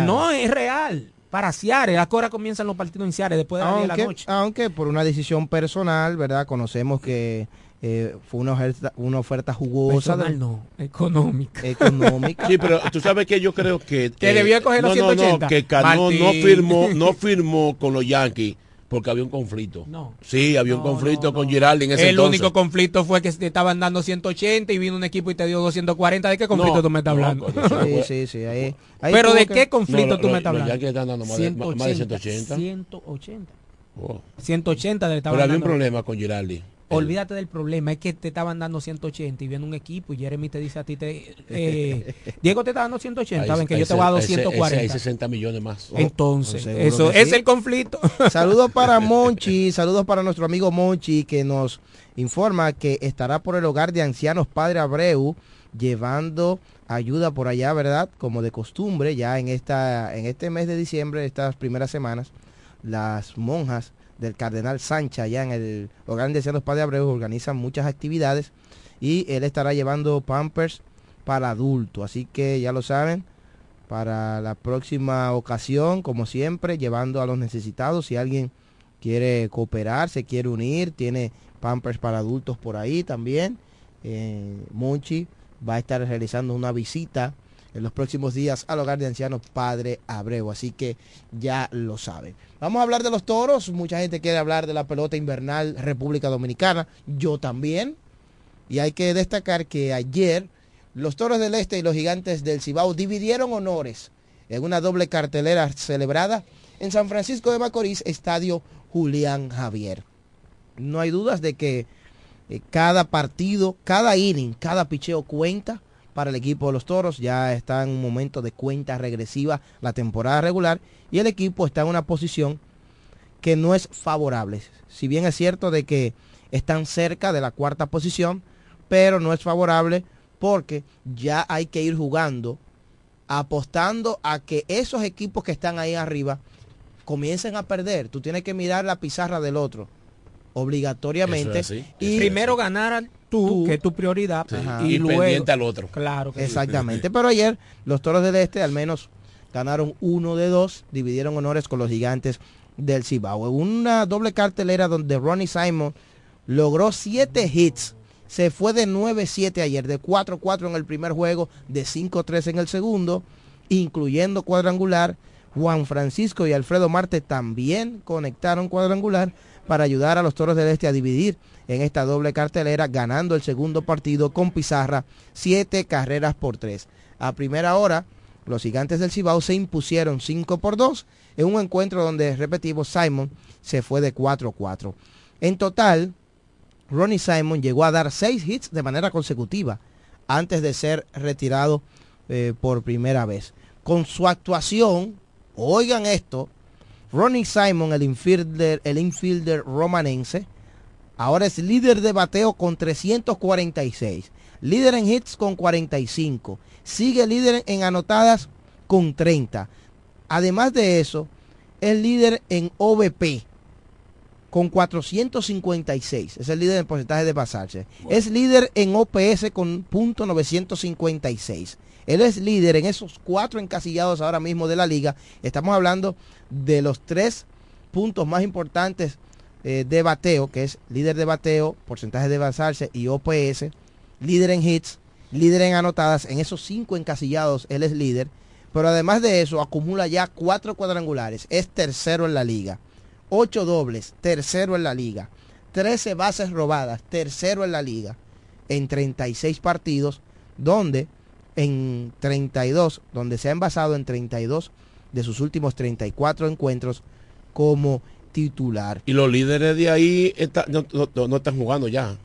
No, es real. Para Ciares, ahora comienzan los partidos en Ciares después de las 10 de la aunque, noche. aunque por una decisión personal, ¿verdad? Conocemos que eh, fue una oferta, una oferta jugosa. Personal no, económica. Económica. Sí, pero tú sabes que yo creo que... eh, Que debió coger los no, no, 180. No, que Cano no Martín. firmó, no firmó con los Yankees porque había un conflicto. No. Sí, había un conflicto con Girardi en ese El entonces. único conflicto fue que te estaban dando 180 y vino un equipo y te dio 240. ¿De qué conflicto No, tú me estás hablando? Sí, sí, sí. Ahí, ahí Pero ¿de que- qué conflicto No, tú lo- me estás hablando? Yankees están dando más de- más de 180. 180. Oh. 180 le estaban Pero había un problema con Girardi. Olvídate del problema, es que te estaban dando 180 y viene un equipo y Jeremy te dice a ti, te, eh, Diego te está dando 180, saben que yo te voy a dar Ahí se- 240. Hay 60 millones más. Entonces, eso es sí. el conflicto. Saludos para Monchi, saludos para nuestro amigo Monchi que nos informa que estará por el hogar de ancianos Padre Abreu llevando ayuda por allá, ¿verdad? Como de costumbre, ya en esta en este mes de diciembre, estas primeras semanas, las monjas del Cardenal Sancha allá en el hogar de ancianos Padre Abreu organizan muchas actividades y él estará llevando Pampers para adultos, así que ya lo saben, para la próxima ocasión, como siempre, llevando a los necesitados. Si alguien quiere cooperar, se quiere unir, tiene Pampers para adultos por ahí también. Eh, Monchi va a estar realizando una visita en los próximos días al hogar de ancianos Padre Abreu, así que ya lo saben. Vamos a hablar de los toros, mucha gente quiere hablar de la pelota invernal República Dominicana, yo también, y hay que destacar que ayer los Toros del Este y los Gigantes del Cibao dividieron honores en una doble cartelera celebrada en San Francisco de Macorís, Estadio Julián Javier. No hay dudas de que eh, cada partido, cada inning, cada picheo cuenta para el equipo de los Toros. Ya está en un momento de cuenta regresiva la temporada regular y el equipo está en una posición que no es favorable. Si bien es cierto de que están cerca de la cuarta posición, pero no es favorable porque ya hay que ir jugando, apostando a que esos equipos que están ahí arriba comiencen a perder. Tú tienes que mirar la pizarra del otro, obligatoriamente. Eso es así. y Primero ganar tú, Tú. que es tu prioridad, Sí. Y y, luego pendiente al otro. Claro que sí. Exactamente. Pero ayer los Toros del Este al menos ganaron uno de dos, dividieron honores con los gigantes del Cibao. En Una doble cartelera donde Ronnie Simon logró siete hits. Se fue de 9-7 ayer, de 4-4 en el primer juego, de 5-3 en el segundo, incluyendo cuadrangular. Juan Francisco y Alfredo Marte también conectaron cuadrangular para ayudar a los Toros del Este a dividir en esta doble cartelera, ganando el segundo partido con pizarra, siete carreras por tres. A primera hora, los gigantes del Cibao se impusieron 5 por 2 en un encuentro donde, repetimos, Simon se fue de 4-4. En total, Ronnie Simon llegó a dar 6 hits de manera consecutiva antes de ser retirado eh, por primera vez. Con su actuación, oigan esto, Ronnie Simon, el infielder, el infielder romanense, ahora es líder de bateo con 346, líder en hits con 45, sigue líder en anotadas con 30. Además de eso, es líder en OVP con 456. Es el líder en porcentaje de pasarse. Es líder en OPS con punto 956. Él es líder en esos cuatro encasillados ahora mismo de la liga. Estamos hablando de los tres puntos más importantes eh, de bateo, que es líder de bateo, porcentaje de basarse y OPS, líder en hits, líder en anotadas. En esos cinco encasillados él es líder. Pero además de eso, acumula ya cuatro cuadrangulares. Es tercero en la liga. Ocho dobles, tercero en la liga. 13 bases robadas, tercero en la liga. En 36 partidos, donde en 32, donde se ha envasado en 32 de sus últimos 34 encuentros como titular. Y los líderes de ahí está- no, no- no están jugando ya.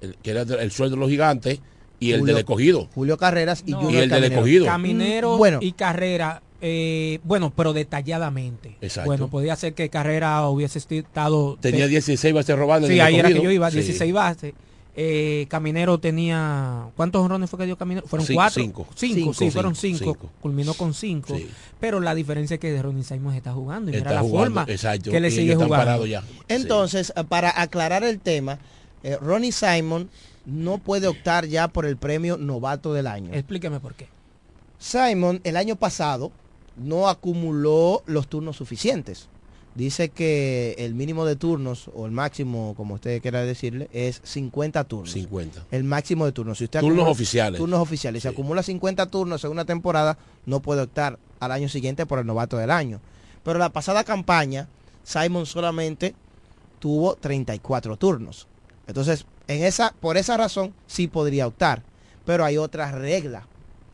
El, que era el, el sueldo de los gigantes y el Julio- del escogido. Julio Carreras y No. Y el del Caminero. escogido. Caminero Mm, bueno. y Carrera, eh, bueno, pero detalladamente. Exacto. Bueno, podía ser que Carrera hubiese estado... Tenía 16 bases robadas. Sí, en el ahí era que yo iba, Sí. 16 bases. Eh, Caminero tenía... ¿Cuántos honrones fue que dio Caminero? ¿Fueron Cinco, cuatro? cinco. Cinco, Cinco, sí, cinco, fueron cinco. cinco. Culminó con cinco. Sí. Pero la diferencia es que de Ronnie Simon está jugando. Y Está mira la jugando, forma exacto, que le sigue jugando. ya. Entonces, eh, para aclarar el tema, eh, Ronnie Simon no puede optar ya por el premio novato del año. Explíqueme por qué. Simon el año pasado no acumuló los turnos suficientes. Dice que el mínimo de turnos, o el máximo, como usted quiera decirle, es 50 turnos. 50. El máximo de turnos. Si usted Turnos acumula- oficiales. Turnos oficiales. Si acumula 50 turnos en una temporada, no puede optar al año siguiente por el novato del año. Pero la pasada campaña, Simon solamente tuvo 34 turnos. Entonces, en esa, por esa razón, sí podría optar. Pero hay otras reglas.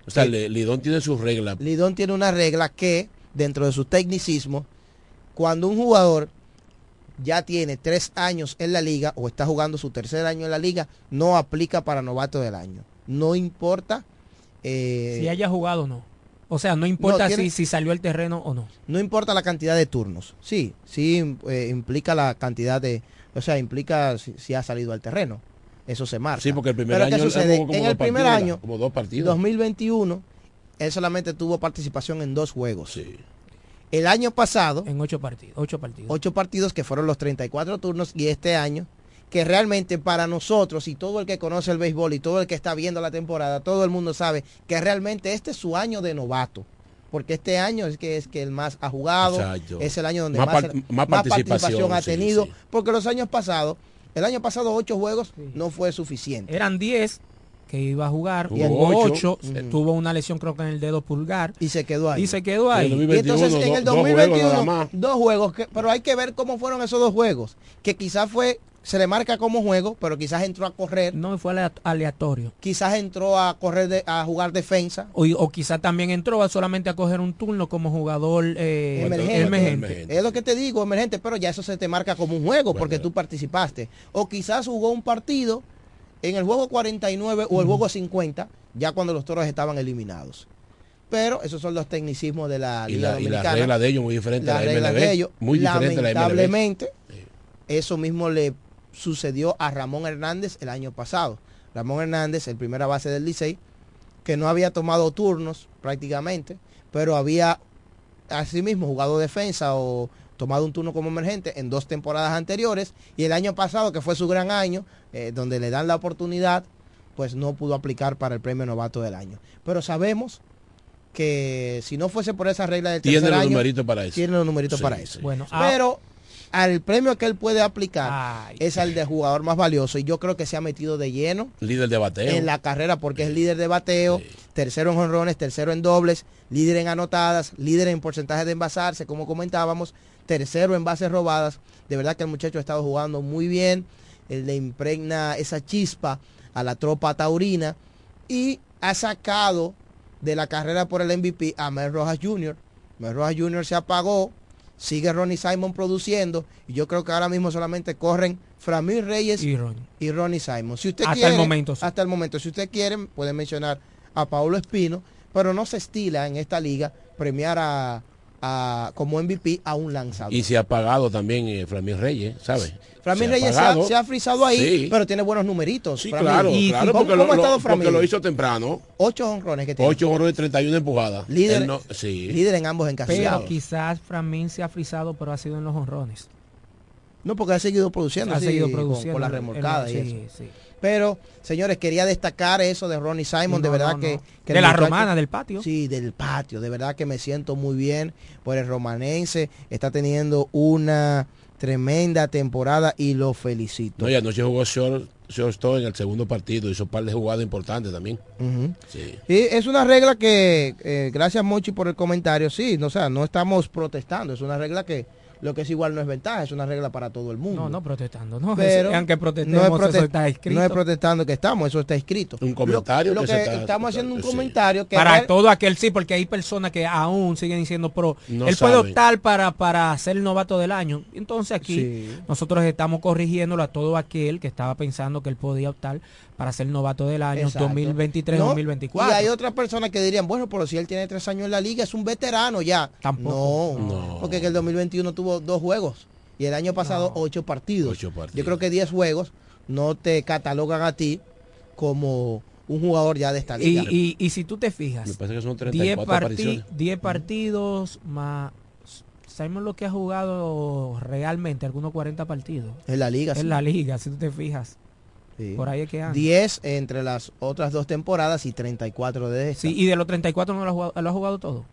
O sea, Le- Lidón tiene sus reglas. Lidón tiene una regla que, dentro de su tecnicismo, cuando un jugador ya tiene tres años en la liga o está jugando su tercer año en la liga, no aplica para novato del año. No importa. eh, Si haya jugado o no. O sea, no importa No, tiene- si, si salió el terreno o no. no importa la cantidad de turnos. Sí, sí eh, implica la cantidad de, o sea, implica si, si ha salido al terreno. Eso se marca. Sí, porque el primer Pero ¿qué año él sucede? jugó como En dos el primer partidos, año. Como dos partidos. 2021, él solamente tuvo participación en dos juegos. El año pasado, En ocho partidos. Ocho partidos. ocho partidos que fueron los 34 turnos y este año que realmente para nosotros y todo el que conoce el béisbol y todo el que está viendo la temporada, todo el mundo sabe que realmente este es su año de novato. Porque este año es que es que el más ha jugado, Exacto. es el año donde Más más, par- más participación, ha tenido, sí. porque los años pasados, el año pasado ocho juegos no fue suficiente. Eran 10 que iba a jugar. Jugó ocho. 8. Ujú. Tuvo una lesión creo que en el dedo pulgar. Y se quedó ahí. Y se quedó ahí. Y entonces en el 2021, dos juegos, que- pero hay que ver cómo fueron esos dos juegos. Que quizás fue, se le marca como juego, pero quizás entró a correr. No, fue alea- aleatorio. Quizás entró a correr, de- a jugar defensa. O, o quizá también entró a solamente a coger un turno como jugador eh, Emergente. emergente. Es lo que te digo, emergente, pero ya eso se te marca como un juego porque tú participaste. O quizás jugó un partido en el juego 49 o el juego 50, ya cuando los toros estaban eliminados. Pero esos son los tecnicismos de la Y Liga la, y la Dominicana. regla de ellos muy diferente a la MLB. de ellos. Muy diferente a la MLB. Lamentablemente, eso mismo le sucedió a Ramón Hernández el año pasado. Ramón Hernández, el primera base del Licey, que no había tomado turnos prácticamente, pero había asimismo jugado defensa o tomado un turno como emergente en dos temporadas anteriores y el año pasado, que fue su gran año, eh, donde le dan la oportunidad, pues no pudo aplicar para el premio novato del año. Pero sabemos que si no fuese por esa regla del Tiene tercer los año, numeritos para eso. Tiene los numeritos Sí, para sí. eso. Bueno, ah, Pero al premio que él puede aplicar es al de jugador más valioso y yo creo que se ha metido de lleno Líder de bateo. en la carrera porque es líder de bateo, tercero en jonrones, tercero en dobles, líder en anotadas, líder en porcentaje de envasarse, como comentábamos, tercero en bases robadas. De verdad que el muchacho ha estado jugando muy bien, él le impregna esa chispa a la tropa taurina y ha sacado de la carrera por el MVP a Mel Rojas Jr. Mel Rojas Jr. se apagó, sigue Ronnie Simon produciendo y yo creo que ahora mismo solamente corren Framil Reyes Y Ronnie. y Ronnie Simon. Si usted Hasta quiere, el momento, sí. hasta el momento, si usted quiere, puede mencionar a Paulo Espino, pero no se estila en esta liga premiar a, a- como MVP a un lanzador. Y se ha pagado también eh, Flamín Reyes, ¿sabes? Se Reyes se ha, pagado. se ha frisado ahí, Sí. pero tiene buenos numeritos. Sí, Framil. claro, ¿Y claro, cómo, porque, cómo lo, ha estado porque lo hizo temprano. Ocho honrones que tiene. 8 honrones y 31 empujadas. Líder, no- sí. líder en ambos Pero encasillados. quizás Framín se ha frisado, pero ha sido en los honrones. No, porque ha seguido produciendo. Ha sí, seguido con- produciendo. Con, la en- remolcada y sí, eso. Pero, señores, quería destacar eso de Ronnie Simon, No, de verdad no, que, no. que De la muchacho- romana, del patio. Sí, del patio, de verdad que me siento muy bien por el romanense, está teniendo una tremenda temporada y lo felicito. No, y anoche jugó short, shortstop en el segundo partido. Hizo un par de jugadas importantes también. Sí. Y es una regla que, eh, gracias Mochi por el comentario, sí, no, o sea, no estamos protestando, es una regla que Lo que es igual no es ventaja, es una regla para todo el mundo. No, no protestando, no. Pero aunque protestemos, no es, eso está escrito. no es protestando que estamos, eso está escrito. Un comentario Lo, lo que que, se está- estamos haciendo un comentario que para ver- todo aquel sí, porque hay personas que aún siguen diciendo pro. No él puede optar para, para ser el novato del año. Entonces aquí Sí. nosotros estamos corrigiéndolo a todo aquel que estaba pensando que él podía optar para ser novato del año Exacto. 2023-2024. No, Y hay otras personas que dirían, bueno, pero si él tiene tres años en la liga, es un veterano ya. Tampoco. No, porque en el 2021 tuvo dos juegos y el año pasado ocho partidos. Ocho partidos. Yo creo que 10 juegos no te catalogan a ti como un jugador ya de esta Y, liga. y, y si tú te fijas, Me parece que son 10 34 parti- apariciones. 10 partidos más... Sabemos lo que ha jugado realmente, algunos 40 partidos. en la liga, sí. En la liga, si tú te fijas. Sí. Por ahí es que anda. 10 entre las otras dos temporadas y 34 de esta. Sí, y de los 34 no lo ha jugado, lo ha jugado todo.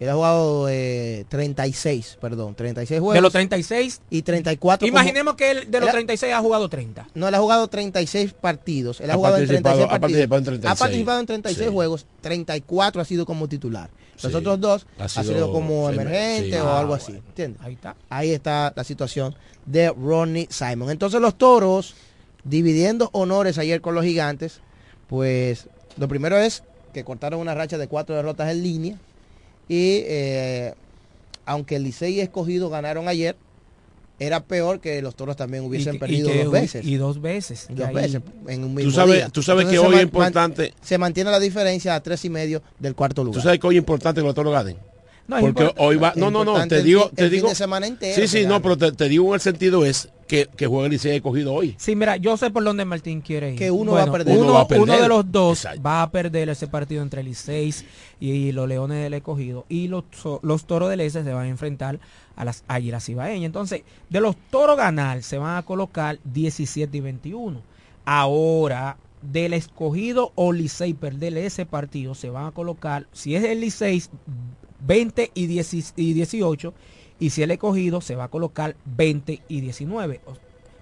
Él ha jugado eh, 36, perdón, 36 juegos. De los 36, y 34 como- imaginemos que él de los Él ha- 36 ha jugado 30. No, él ha jugado 36 partidos. Él ha, Ha jugado en participado- 36 ha partidos. participado en 36. Ha participado en 36 Sí. juegos, 34 ha sido como titular. Los Sí. otros dos Ha ha sido sido, como emer- emergente sí. o Ah, algo bueno. así. ¿entiendes? Ahí está. Ahí está la situación de Ronnie Simon. Entonces los toros, dividiendo honores ayer con los gigantes, pues lo primero es que cortaron una racha de cuatro derrotas en línea. Y eh, aunque el Licey y Escogido ganaron ayer, era peor que los toros también hubiesen Y- y perdido que- dos veces. Y dos veces. que Dos ahí- veces en un mismo Tú sabes, día. tú sabes Entonces que hoy es importante. Se mantiene la diferencia a tres y medio del cuarto lugar. Tú sabes que hoy es importante que los toros ganen. No, Porque hoy va. No, no, no. Te digo. fin- Te el fin digo de semana entero Sí, sí, no, gane. pero te, te digo en el sentido es que, que juega el Licey escogido hoy. Sí, mira, yo sé por dónde Martín quiere ir. Que uno va a perder. Uno, Uno va a perder. uno de los dos Exacto. va a perder ese partido entre el 6 y, los Leones del Escogido. Y los, los Toros del Este se van a enfrentar a las Águilas Ibaeñas. Entonces, de los Toros ganar, se van a colocar 17 y 21. Ahora, del Escogido o Licey perder ese partido, se van a colocar, si es el Licey, 20 y, 10 y 18. Y si el Escogido, se va a colocar 20 y 19. O-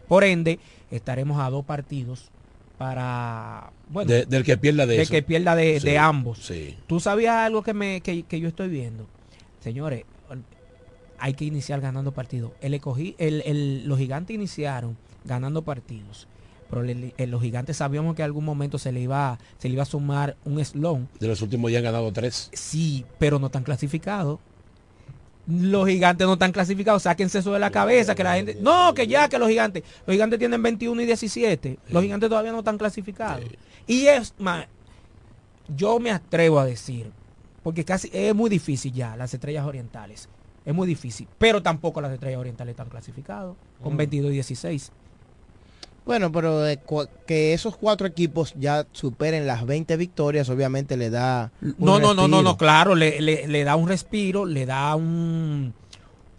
Por ende, estaremos a dos partidos para bueno De- del que pierda de, de eso. que pierda de, Sí, de ambos. Sí. ¿Tú sabías algo que me que, que yo estoy viendo? Señores, hay que iniciar ganando partidos. El, el, el- los gigantes iniciaron ganando partidos. Pero el- los gigantes sabíamos que en algún momento se le iba se le iba a sumar un slon. De los últimos días han ganado tres. Sí, pero no están clasificados. Los gigantes no están clasificados, sáquense eso de la cabeza, que la gente... No, que ya, que los gigantes. Los gigantes tienen 21 y 17. Los gigantes todavía no están clasificados. Y es más, yo me atrevo a decir, porque casi es muy difícil ya, las estrellas orientales. Es muy difícil, pero tampoco las estrellas orientales están clasificadas, con Mm. 22 y 16. Bueno, pero de que esos cuatro equipos ya superen las 20 victorias, obviamente le da. un No, no, no, no, no, claro, le, le- le da un respiro, le da un...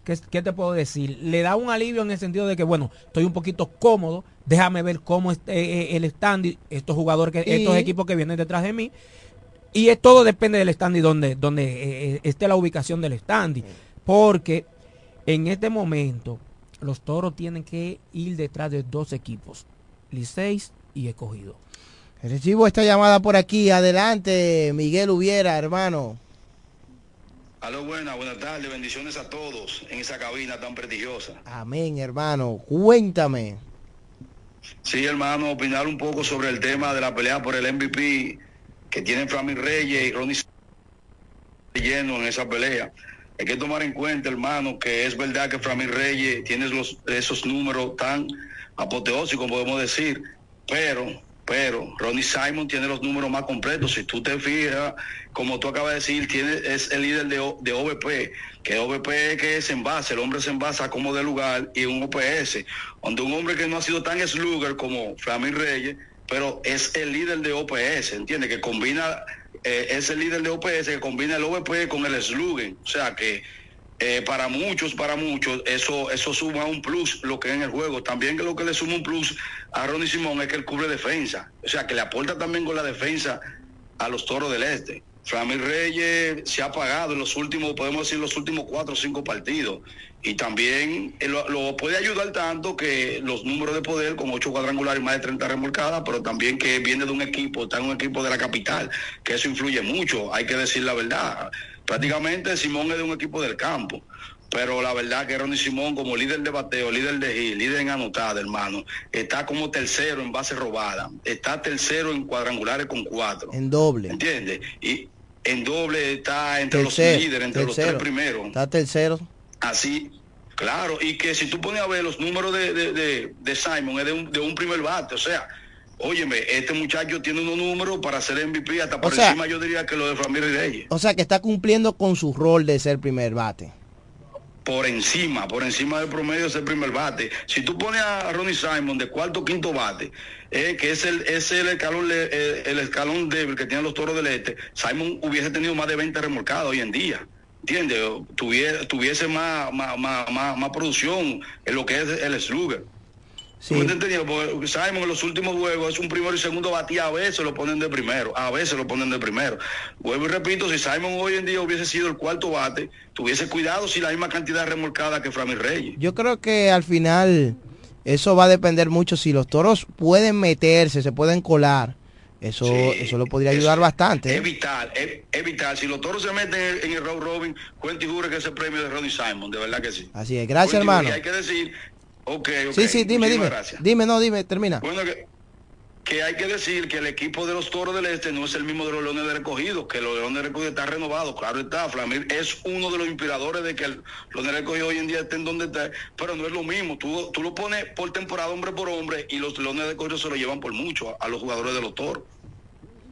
¿qué, qué te puedo decir? Le da un alivio en el sentido de que, bueno, estoy un poquito cómodo, déjame ver cómo es eh, eh, el stand, estos jugadores, que, estos equipos que vienen detrás de mí. Y es, todo depende del stand y donde, donde eh, esté la ubicación del stand. Porque en este momento los toros tienen que ir detrás de dos equipos, Liceis y Escogido. Recibo esta llamada por aquí. Adelante, Miguel Hubiera, hermano. Aló, buenas, buenas tardes, bendiciones a todos en esa cabina tan prestigiosa. Amén, hermano. Cuéntame. Sí, hermano, opinar un poco sobre el tema de la pelea por el MVP que tienen Framil Reyes y Ronnie lleno en esa pelea. Hay que tomar en cuenta, hermano, que es verdad que Framil Reyes tiene esos números tan apoteósicos, podemos decir, pero, pero, Ronnie Simon tiene los números más completos. Si tú te fijas, como tú acabas de decir, tiene, es el líder de, de OVP, que OVP que es en base, el hombre se envasa como de lugar y un OPS, donde un hombre que no ha sido tan slugger como Framil Reyes, pero es el líder de OPS, ¿entiendes? Que combina, eh, es el líder de OPS que combina el OVP con el slugger, o sea que eh, para muchos, para muchos, eso, eso suma un plus lo que es en el juego. También que lo que le suma un plus a Ronnie Simón es que él cubre defensa. O sea, que le aporta también con la defensa a los toros del este. Framil Reyes se ha pagado en los últimos, podemos decir, los últimos cuatro o cinco partidos. Y también eh, lo, lo puede ayudar tanto que los números de poder, con ocho cuadrangulares y más de 30 remolcadas, pero también que viene de un equipo, está en un equipo de la capital, que eso influye mucho, hay que decir la verdad. Prácticamente Simón es de un equipo del campo. Pero la verdad que Ronnie Simón, como líder de bateo, líder de hit, líder en anotada, hermano, está como tercero en base robada. Está tercero en cuadrangulares con cuatro. En doble. ¿Entiendes? Y en doble está entre Tercero, los líderes, entre los tres primeros. Está tercero. Así, claro, y que si tú pones a ver los números de, de, de- de Simon, es de un, de un primer bate, o sea, óyeme, este muchacho tiene unos números para ser MVP, hasta por encima yo diría que lo de Ramírez Reyes. O sea que está cumpliendo con su rol de ser primer bate. Por encima, por encima del promedio de ser primer bate. Si tú pones a Ronnie Simon de cuarto o quinto bate, eh, que es el, es el escalón le- eh, el escalón débil que tienen los toros del este, Simon hubiese tenido más de 20 remolcados hoy en día. ¿Entiendes? Tuviese, tuviese más, más, más, más, producción en lo que es el slugger. Sí. Porque Simon en los últimos juegos es un primero y segundo batía, a veces lo ponen de primero, a veces lo ponen de primero. Vuelvo y repito, si Simon hoy en día hubiese sido el cuarto bate, tuviese cuidado si la misma cantidad remolcada que Framil Reyes. Yo creo que al final eso va a depender mucho si los toros pueden meterse, se pueden colar. Eso, eso lo podría ayudar bastante. Es ¿eh? vital, es, es vital. Si los toros se meten en, el round robin, cuente y jure que ese premio de Ronnie Simon, de verdad que sí. Así es. Gracias, Cuente hermano. y hay que decir, ok, ok. Sí, sí, dime, dime. gracias. Dime, no, dime, termina. Bueno, que, que hay que decir que el equipo de los Toros del Este no es el mismo de los Leones del Recogido, que los Leones del Recogido está renovado. Claro está, Flamir es uno de los inspiradores de que el Leones del Recogido hoy en día estén donde está, pero no es lo mismo. Tú, tú lo pones por temporada, hombre por hombre, y los Leones del Recogido se lo llevan por mucho a, a los jugadores de los Toros.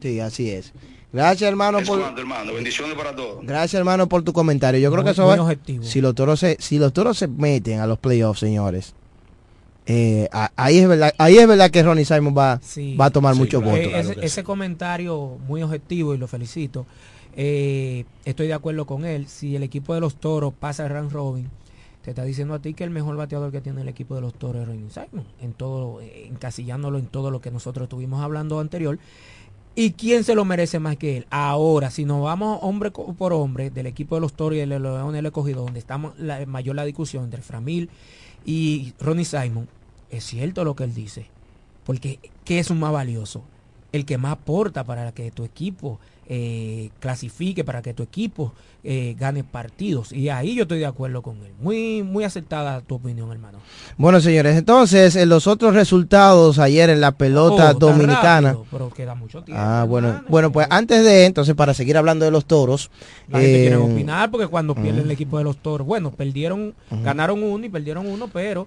Sí, así es. Gracias, hermano, por, ando, hermano. Bendiciones para todos. gracias, hermano, por tu comentario. Yo creo Muy- que eso va. objetivo. Si los toros se, si los toros se meten a los playoffs, señores, eh, a- ahí es verdad, ahí es verdad que Ronnie Simon va, Sí. va a tomar Sí, muchos claro. votos. Eh, ese, ese comentario muy objetivo y lo felicito. Eh, estoy de acuerdo con él. Si el equipo de los toros pasa el round robin, te está diciendo a ti que el mejor bateador que tiene el equipo de los toros es Ronnie Simon. En todo, eh, encasillándolo en todo lo que nosotros estuvimos hablando anterior. ¿Y quién se lo merece más que él? Ahora, si nos vamos hombre por hombre del equipo de los toros y el León del Escogido, donde estamos la, mayor la discusión entre Framil y Ronnie Simon, es cierto lo que él dice. Porque, ¿qué es un más valioso? El que más aporta para que tu equipo eh, clasifique, para que tu equipo eh, gane partidos. Y ahí yo estoy de acuerdo con él. Muy, muy acertada tu opinión, hermano. Bueno, señores, entonces en los otros resultados ayer en la pelota Oh, dominicana. rápido, pero queda mucho tiempo. Ah, bueno, bueno, pues antes de entonces para seguir hablando de los toros, La gente quiere eh, opinar porque cuando pierden el equipo de los toros, bueno, perdieron, ganaron uno y perdieron uno, pero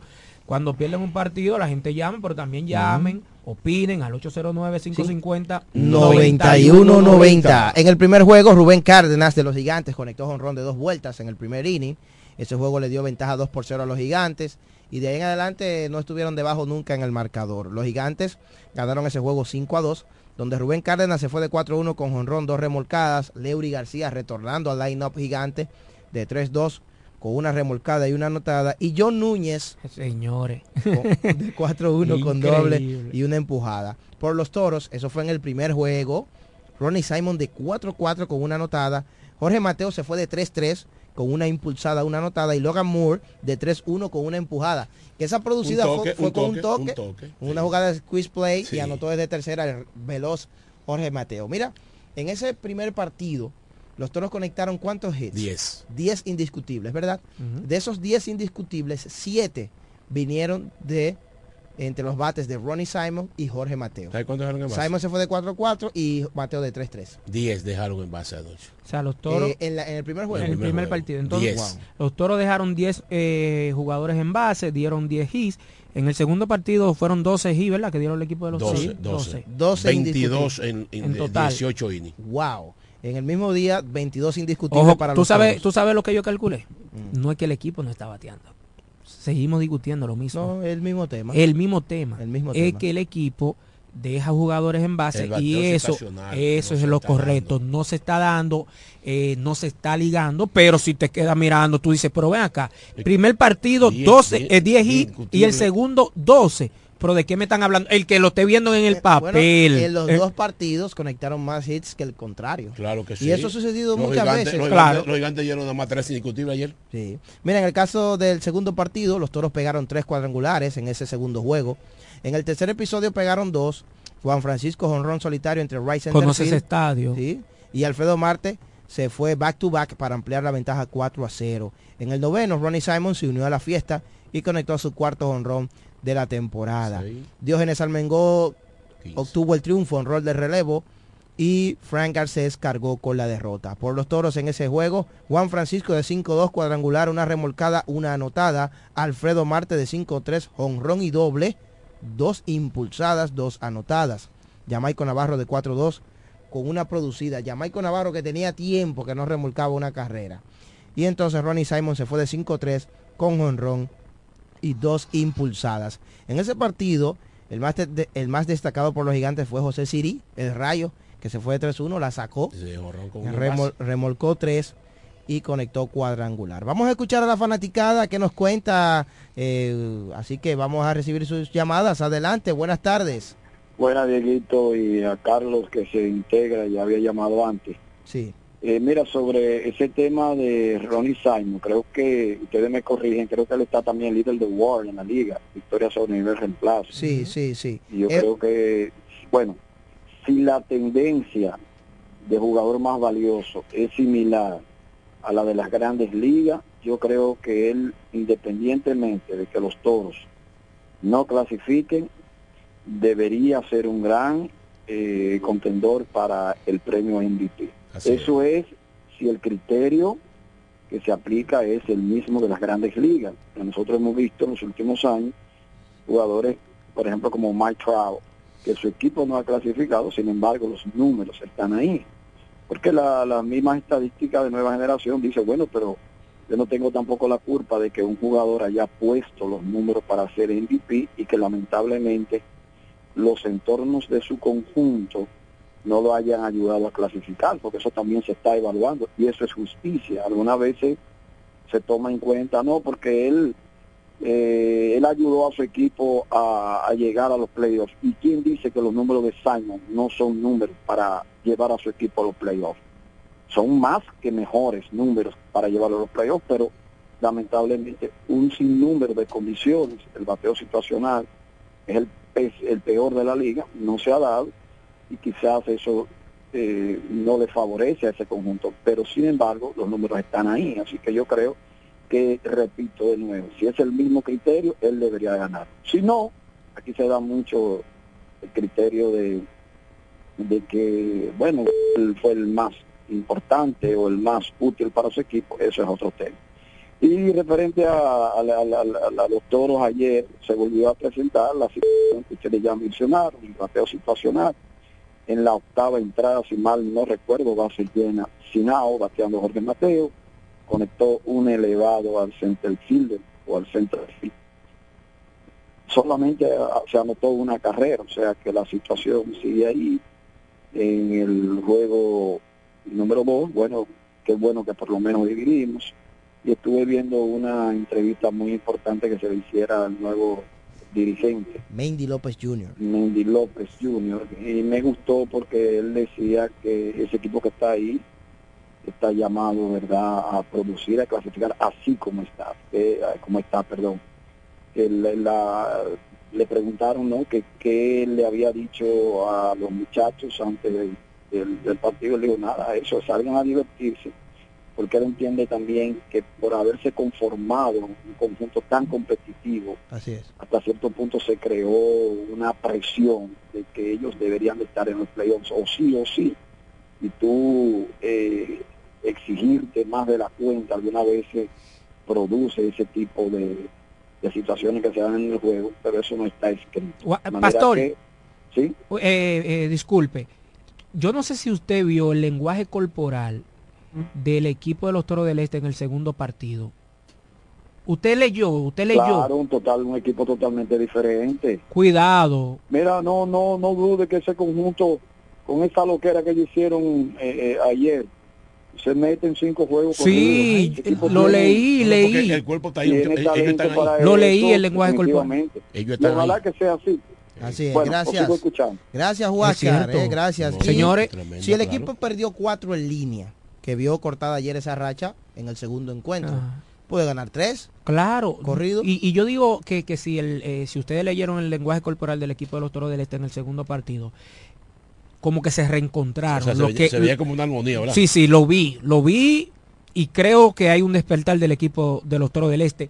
cuando pierden un partido la gente llama, pero también llamen, opinen al 809-550. 91-90. En el primer juego, Rubén Cárdenas de los Gigantes conectó jonrón de dos vueltas en el primer inning. Ese juego le dio ventaja 2 por 0 a los Gigantes. Y de ahí en adelante no estuvieron debajo nunca en el marcador. Los Gigantes ganaron ese juego 5 a 2, donde Rubén Cárdenas se fue de 4-1 con jonrón, dos remolcadas. Leury García retornando al line-up gigante de 3-2 con una remolcada y una anotada. Y John Núñez Señores. con- de 4-1 con doble y una empujada. Por los toros, eso fue en el primer juego. Ronnie Simon de 4-4 con una anotada. Jorge Mateo se fue de 3-3 con una impulsada, una anotada. Y Logan Moore de 3-1 con una empujada. Que esa producida Un fue, toque, fue un con toque, un toque, un toque, una jugada de squeeze play Sí. y anotó desde tercera el veloz Jorge Mateo. Mira, en ese primer partido, los toros conectaron cuántos hits? 10. 10 indiscutibles, ¿verdad? De esos 10 indiscutibles, 7 vinieron de entre los bates de Ronnie Simon y Jorge Mateo. ¿Sabes cuántos dejaron en base? Simon se fue de 4-4 y Mateo de 3-3. 10 dejaron en base anoche. O sea, los toros. Eh, en, la- en el primer juego. en el primer, juego. partido. Entonces, 10. los toros dejaron 10 eh, jugadores en base, dieron 10 hits. En el segundo partido fueron 12 hits, ¿verdad? Que dieron el equipo de los 12, toros. 12. 12 22 en, en, En total. 18 innings. Wow. En el mismo día, 22 indiscutibles Ojo, para tú los sabes, tú sabes lo que yo calculé. No es que el equipo no está bateando. Seguimos discutiendo lo mismo. No, el mismo tema. El mismo tema. El mismo es tema. que el equipo deja jugadores en base y eso, eso no es lo correcto. No se está dando, eh, no se está ligando, pero si te quedas mirando, tú dices, pero ven acá, primer partido 10, 12, 10, eh, 10 hits y indiscutible. el segundo 12. Pero ¿de qué me están hablando? El que lo esté viendo en el Eh, bueno, papel. en los Eh, dos partidos conectaron más hits que el contrario. Claro que sí. Y eso ha sucedido Los muchas gigantes- veces. Los Claro. gigantes, los gigantes dieron nada más tres indiscutibles ayer. Sí. Mira, en el caso del segundo partido, los toros pegaron tres cuadrangulares en ese segundo juego. En el tercer episodio pegaron dos. Juan Francisco Jonrón solitario entre Rice Conoce ese estadio. Sí. Y Alfredo Marte se fue back to back para ampliar la ventaja 4 a 0. En el noveno, Ronnie Simon se unió a la fiesta y conectó a su cuarto honrón de la temporada. Diógenes Almengó obtuvo el triunfo en rol de relevo y Frank Garcés cargó con la derrota. Por los toros en ese juego, Juan Francisco de 5-2 cuadrangular, una remolcada, una anotada, Alfredo Marte de 5-3, honrón y doble, dos impulsadas, dos anotadas. Jamaico Navarro de 4-2 con una producida. Jamaico Navarro que tenía tiempo que no remolcaba una carrera. Y entonces Ronnie Simon se fue de 5-3 con honrón y dos impulsadas. En ese partido, el más, de- el más destacado por los gigantes fue José Siri, el rayo, que se fue de 3-1, la sacó, remol- remolcó 3 y conectó cuadrangular. Vamos a escuchar a la fanaticada que nos cuenta, eh, así que vamos a recibir sus llamadas. Adelante, buenas tardes. Buena, Dieguito, y a Carlos que se integra, ya había llamado antes. Sí. Eh, mira, sobre ese tema de Ronnie Simon, creo que, ustedes me corrigen, creo que él está también líder de War en la liga, victoria sobre nivel reemplazo. Sí, sí, sí. Y yo Eh, creo que, bueno, si la tendencia de jugador más valioso es similar a la de las grandes ligas, yo creo que él, independientemente de que los toros no clasifiquen, debería ser un gran eh, contendor para el premio MVP. Eso es si el criterio que se aplica es el mismo de las grandes ligas. Nosotros hemos visto en los últimos años jugadores, por ejemplo, como Mike Trout, que su equipo no ha clasificado, sin embargo los números están ahí. Porque la, la misma estadística de nueva generación dice, bueno, pero yo no tengo tampoco la culpa de que un jugador haya puesto los números para ser MVP y que lamentablemente los entornos de su conjunto no lo hayan ayudado a clasificar, porque eso también se está evaluando y eso es justicia. Algunas veces se toma en cuenta, no, porque él eh, él ayudó a su equipo a, llegar a los playoffs. ¿Y quién dice que los números de Simon no son números para llevar a su equipo a los playoffs? Son más que mejores números para llevarlo a los playoffs, pero lamentablemente un sinnúmero de condiciones, el bateo situacional es el, es el peor de la liga, no se ha dado y quizás eso eh, no le favorece a ese conjunto, pero sin embargo los números están ahí, así que yo creo que, repito de nuevo, si es el mismo criterio, él debería ganar. Si no, aquí se da mucho el criterio de, de que, bueno, él fue el más importante o el más útil para su equipo, eso es otro tema. Y referente a, a a a los toros ayer, se volvió a presentar la situación que ustedes ya mencionaron, el bateo situacional. En la octava entrada, si mal no recuerdo, ser llena Sinao, bateando Jorge Mateo, conectó un elevado al center fielder o al center field. Solamente ah, se anotó una carrera, o sea que la situación sigue ahí. En el juego número dos, bueno, qué bueno que por lo menos dividimos. Y estuve viendo una entrevista muy importante que se le hiciera al nuevo dirigente, Mendy López Jr. Mendy López Jr. Y me gustó porque él decía que ese equipo que está ahí está llamado, ¿verdad?, a producir, a clasificar así como está, eh, como está, perdón. La- le preguntaron, ¿no?, que qué le había dicho a los muchachos antes del, del- del partido. Le digo, nada, eso, salgan a divertirse, porque él entiende también que por haberse conformado un conjunto tan competitivo, Así es. hasta cierto punto se creó una presión de que ellos deberían de estar en los playoffs, o sí o sí, y tú eh, exigirte más de la cuenta algunas veces produce ese tipo de, de situaciones que se dan en el juego, pero eso no está escrito. Pastor. que- ¿sí? Eh, eh, disculpe, yo no sé si usted vio el lenguaje corporal del equipo de los Toros del Este en el segundo partido. Usted leyó, usted leyó. Claro, un total, un equipo totalmente diferente. Cuidado. Mira, no, no, no dude que ese conjunto, con esa loquera que ellos hicieron eh, eh, ayer, se meten cinco juegos. Sí, lo leí, No, leí. el cuerpo está ahí, ellos- están ahí. para Lo eso, leí, el lenguaje corporal. Ellos están ojalá ahí. que sea así. Así es, Bueno, gracias. escuchando. Gracias, Huáscar, eh, gracias. No, Y Señores, tremendo, si el claro. equipo perdió cuatro en línea, que vio cortada ayer esa racha en el segundo encuentro, Ah. puede ganar tres. Claro. Corrido. Y, y yo digo que, que si, el, eh, si ustedes leyeron el lenguaje corporal del equipo de los Toros del Este en el segundo partido, como que se reencontraron. O sea, se Lo veía- que- se veía como una armonía, ¿verdad? Sí, sí, lo vi, lo vi y creo que hay un despertar del equipo de los Toros del Este.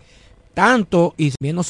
Tanto y bien no